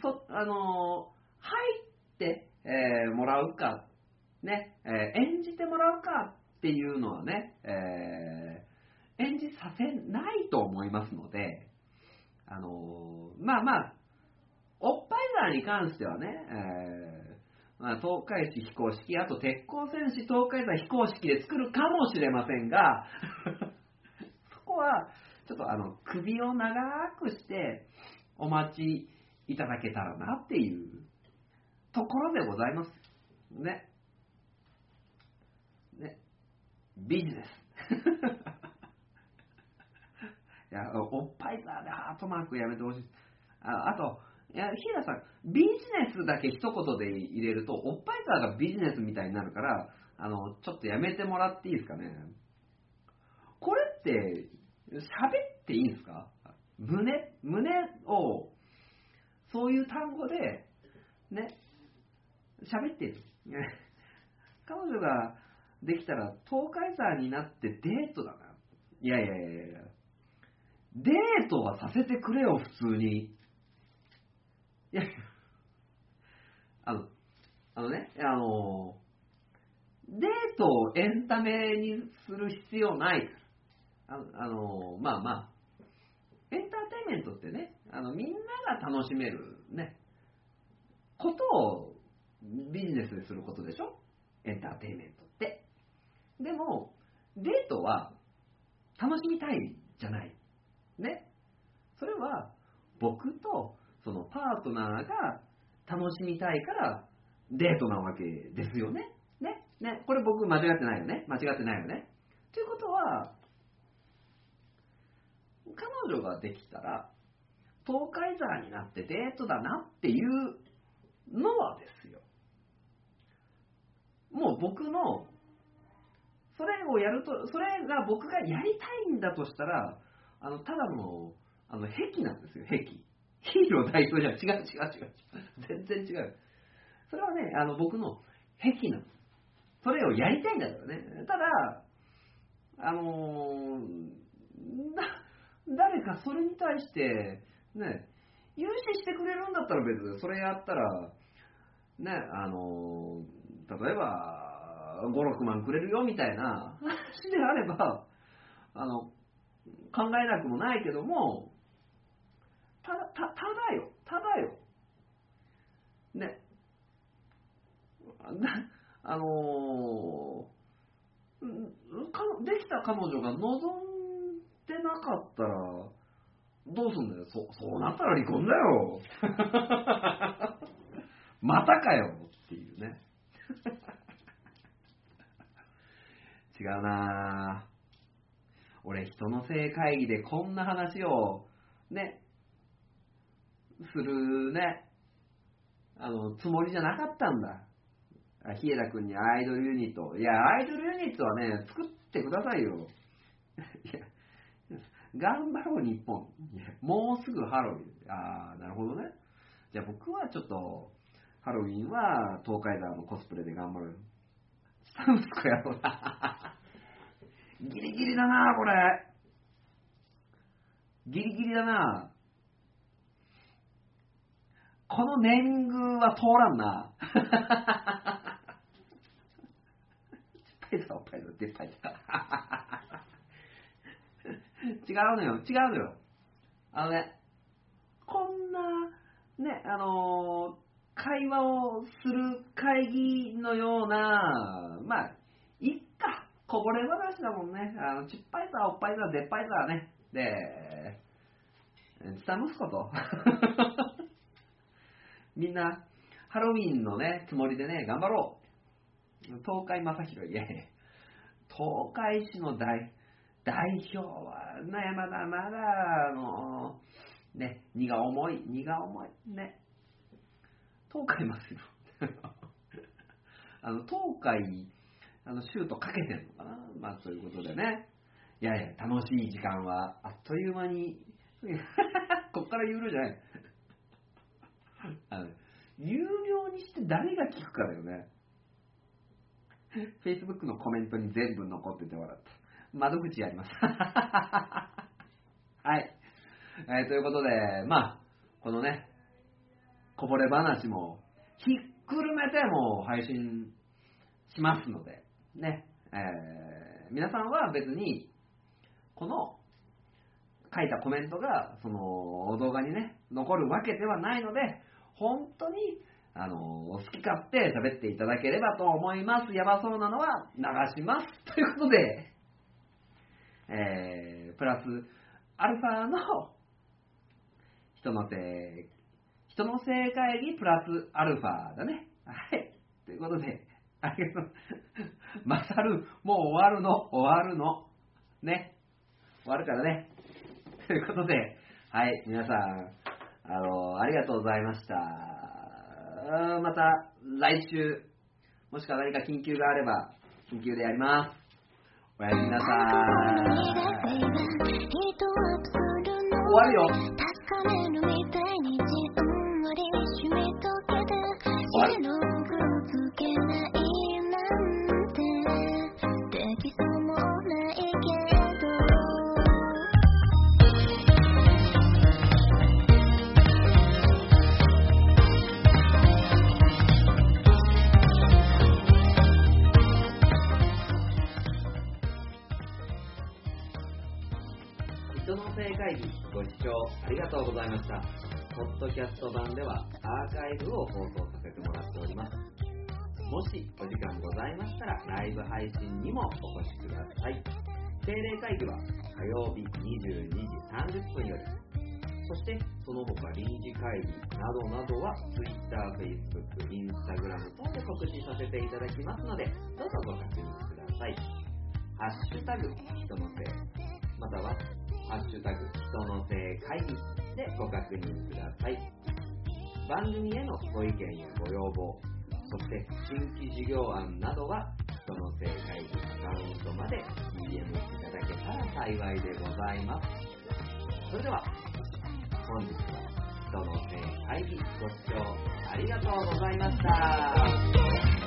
そ、あの入って、えーもらうか、ね、えー演じてもらうかっていうのはね、えー演じさせないと思いますので、あのまあまあ、おっぱいザーに関してはね、えーまあ、東海市非公式、あと鉄鋼戦士東海座非公式で作るかもしれませんが、そこは、ちょっとあの、首を長くしてお待ちいただけたらなっていうところでございます。ね。ね。ビジネス。いや、おっぱいザーでハートマークやめてほしい。ああと、いや、ヒラさん、ビジネスだけ一言で入れると、おっぱいザーがビジネスみたいになるから、あの、ちょっとやめてもらっていいですかね。これって、喋っていいんですか？胸、胸を、そういう単語で、ね、喋ってる。彼女ができたら、東海ザーになってデートだな。いやいやいやいや。デートはさせてくれよ、普通に。いや、あの、あのね、あの、デートをエンタメにする必要ない。あの、あのまあまあ、エンターテインメントってね、あの、みんなが楽しめるね、ことをビジネスですることでしょ？エンターテインメントって。でも、デートは楽しみたいじゃない。ね。それは僕とそのパートナーが楽しみたいからデートなわけですよね。ね。ね。これ僕間違ってないよね。間違ってないよね。ということは、彼女ができたら、東海ザーになってデートだなっていうのはですよ。もう僕の、それをやると、それが僕がやりたいんだとしたら、あの、ただの、あの、癖なんですよ、癖。ヒーロー代表じゃ違う違う違う。全然違う。それはね、あの、僕の癖なんです。それをやりたいんだからね。ただ、あのー、誰かそれに対して、ね、融資してくれるんだったら別に、それやったら、ね、あのー例えば、5、6万くれるよみたいな話であれば、あの、考えなくもないけども、ただ、た、ただよ、ただよ。ね。あのーできた彼女が望んでなかったら、どうすんだよ。そそうなったら離婚だよ。またかよっていうね。違うなぁ。俺、人の性会議でこんな話を、ね、するね、あの、つもりじゃなかったんだ。あ日枝君にアイドルユニット。いや、アイドルユニットはね、作ってくださいよ。いや、頑張ろう日本。もうすぐハロウィン。あー、なるほどね。じゃあ僕はちょっと、ハロウィンは東海道のコスプレで頑張る。下息子やろうな。ギリギリだな、これ。ギリギリだな。このネーミングは通らんな。パイザー、パイザー、でパイザー。違うのよ、違うのよ。あのね、こんな、ね、あのー会話をする会議のような、まあ、こぼれ話だもんね。あの、ちっぱいさ、おっぱいさ、でっぱいさね。で、下息子と。みんな、ハロウィンのね、つもりでね、頑張ろう。東海正宏、いやいや、東海市の代代表は、ね、まだまだ、あの、ね、荷が重い、荷が重い、ね。東海正宏。あの、東海、あの、シュートかけてんのかな？まあ、ということでね。いやいや、楽しい時間は、あっという間に、こっから有料じゃない。あの有料にして誰が聞くかだよね。Facebook のコメントに全部残ってて笑った。窓口やります。はい、えーということで、まあ、このね、こぼれ話もひっくるめても配信しますので、ね、えー皆さんは別に、この書いたコメントが、その動画にね、残るわけではないので、本当に、あの、好き勝手喋っていただければと思います。やばそうなのは流します。ということで、えー、プラス、アルファの人のせい、人のせい会議プラスアルファだね。はい。ということで、ありがとう。マサル、もう終わるの、終わるの。ね。終わるからね。ということで、はい、皆さん、あの、ありがとうございました。また来週、もしくは何か緊急があれば、緊急でやります。おやすみなさい。終わるよ。ありがとうございました。ポッドキャスト版ではアーカイブを放送させてもらっております。もしお時間ございましたらライブ配信にもお越しください。定例会議は火曜日22時30分より、そしてその他臨時会議などなどは Twitter、Facebook、Instagram 等で告知させていただきますので、どうぞご確認ください。ハッシュタグ人のせい、またはハッシュタグ人のせい会議でご確認ください。番組へのご意見やご要望、そして新規事業案などは人のせい会議アカウントまで DM いただけたら幸いでございます。それでは、本日は人のせい会議ご視聴ありがとうございました。「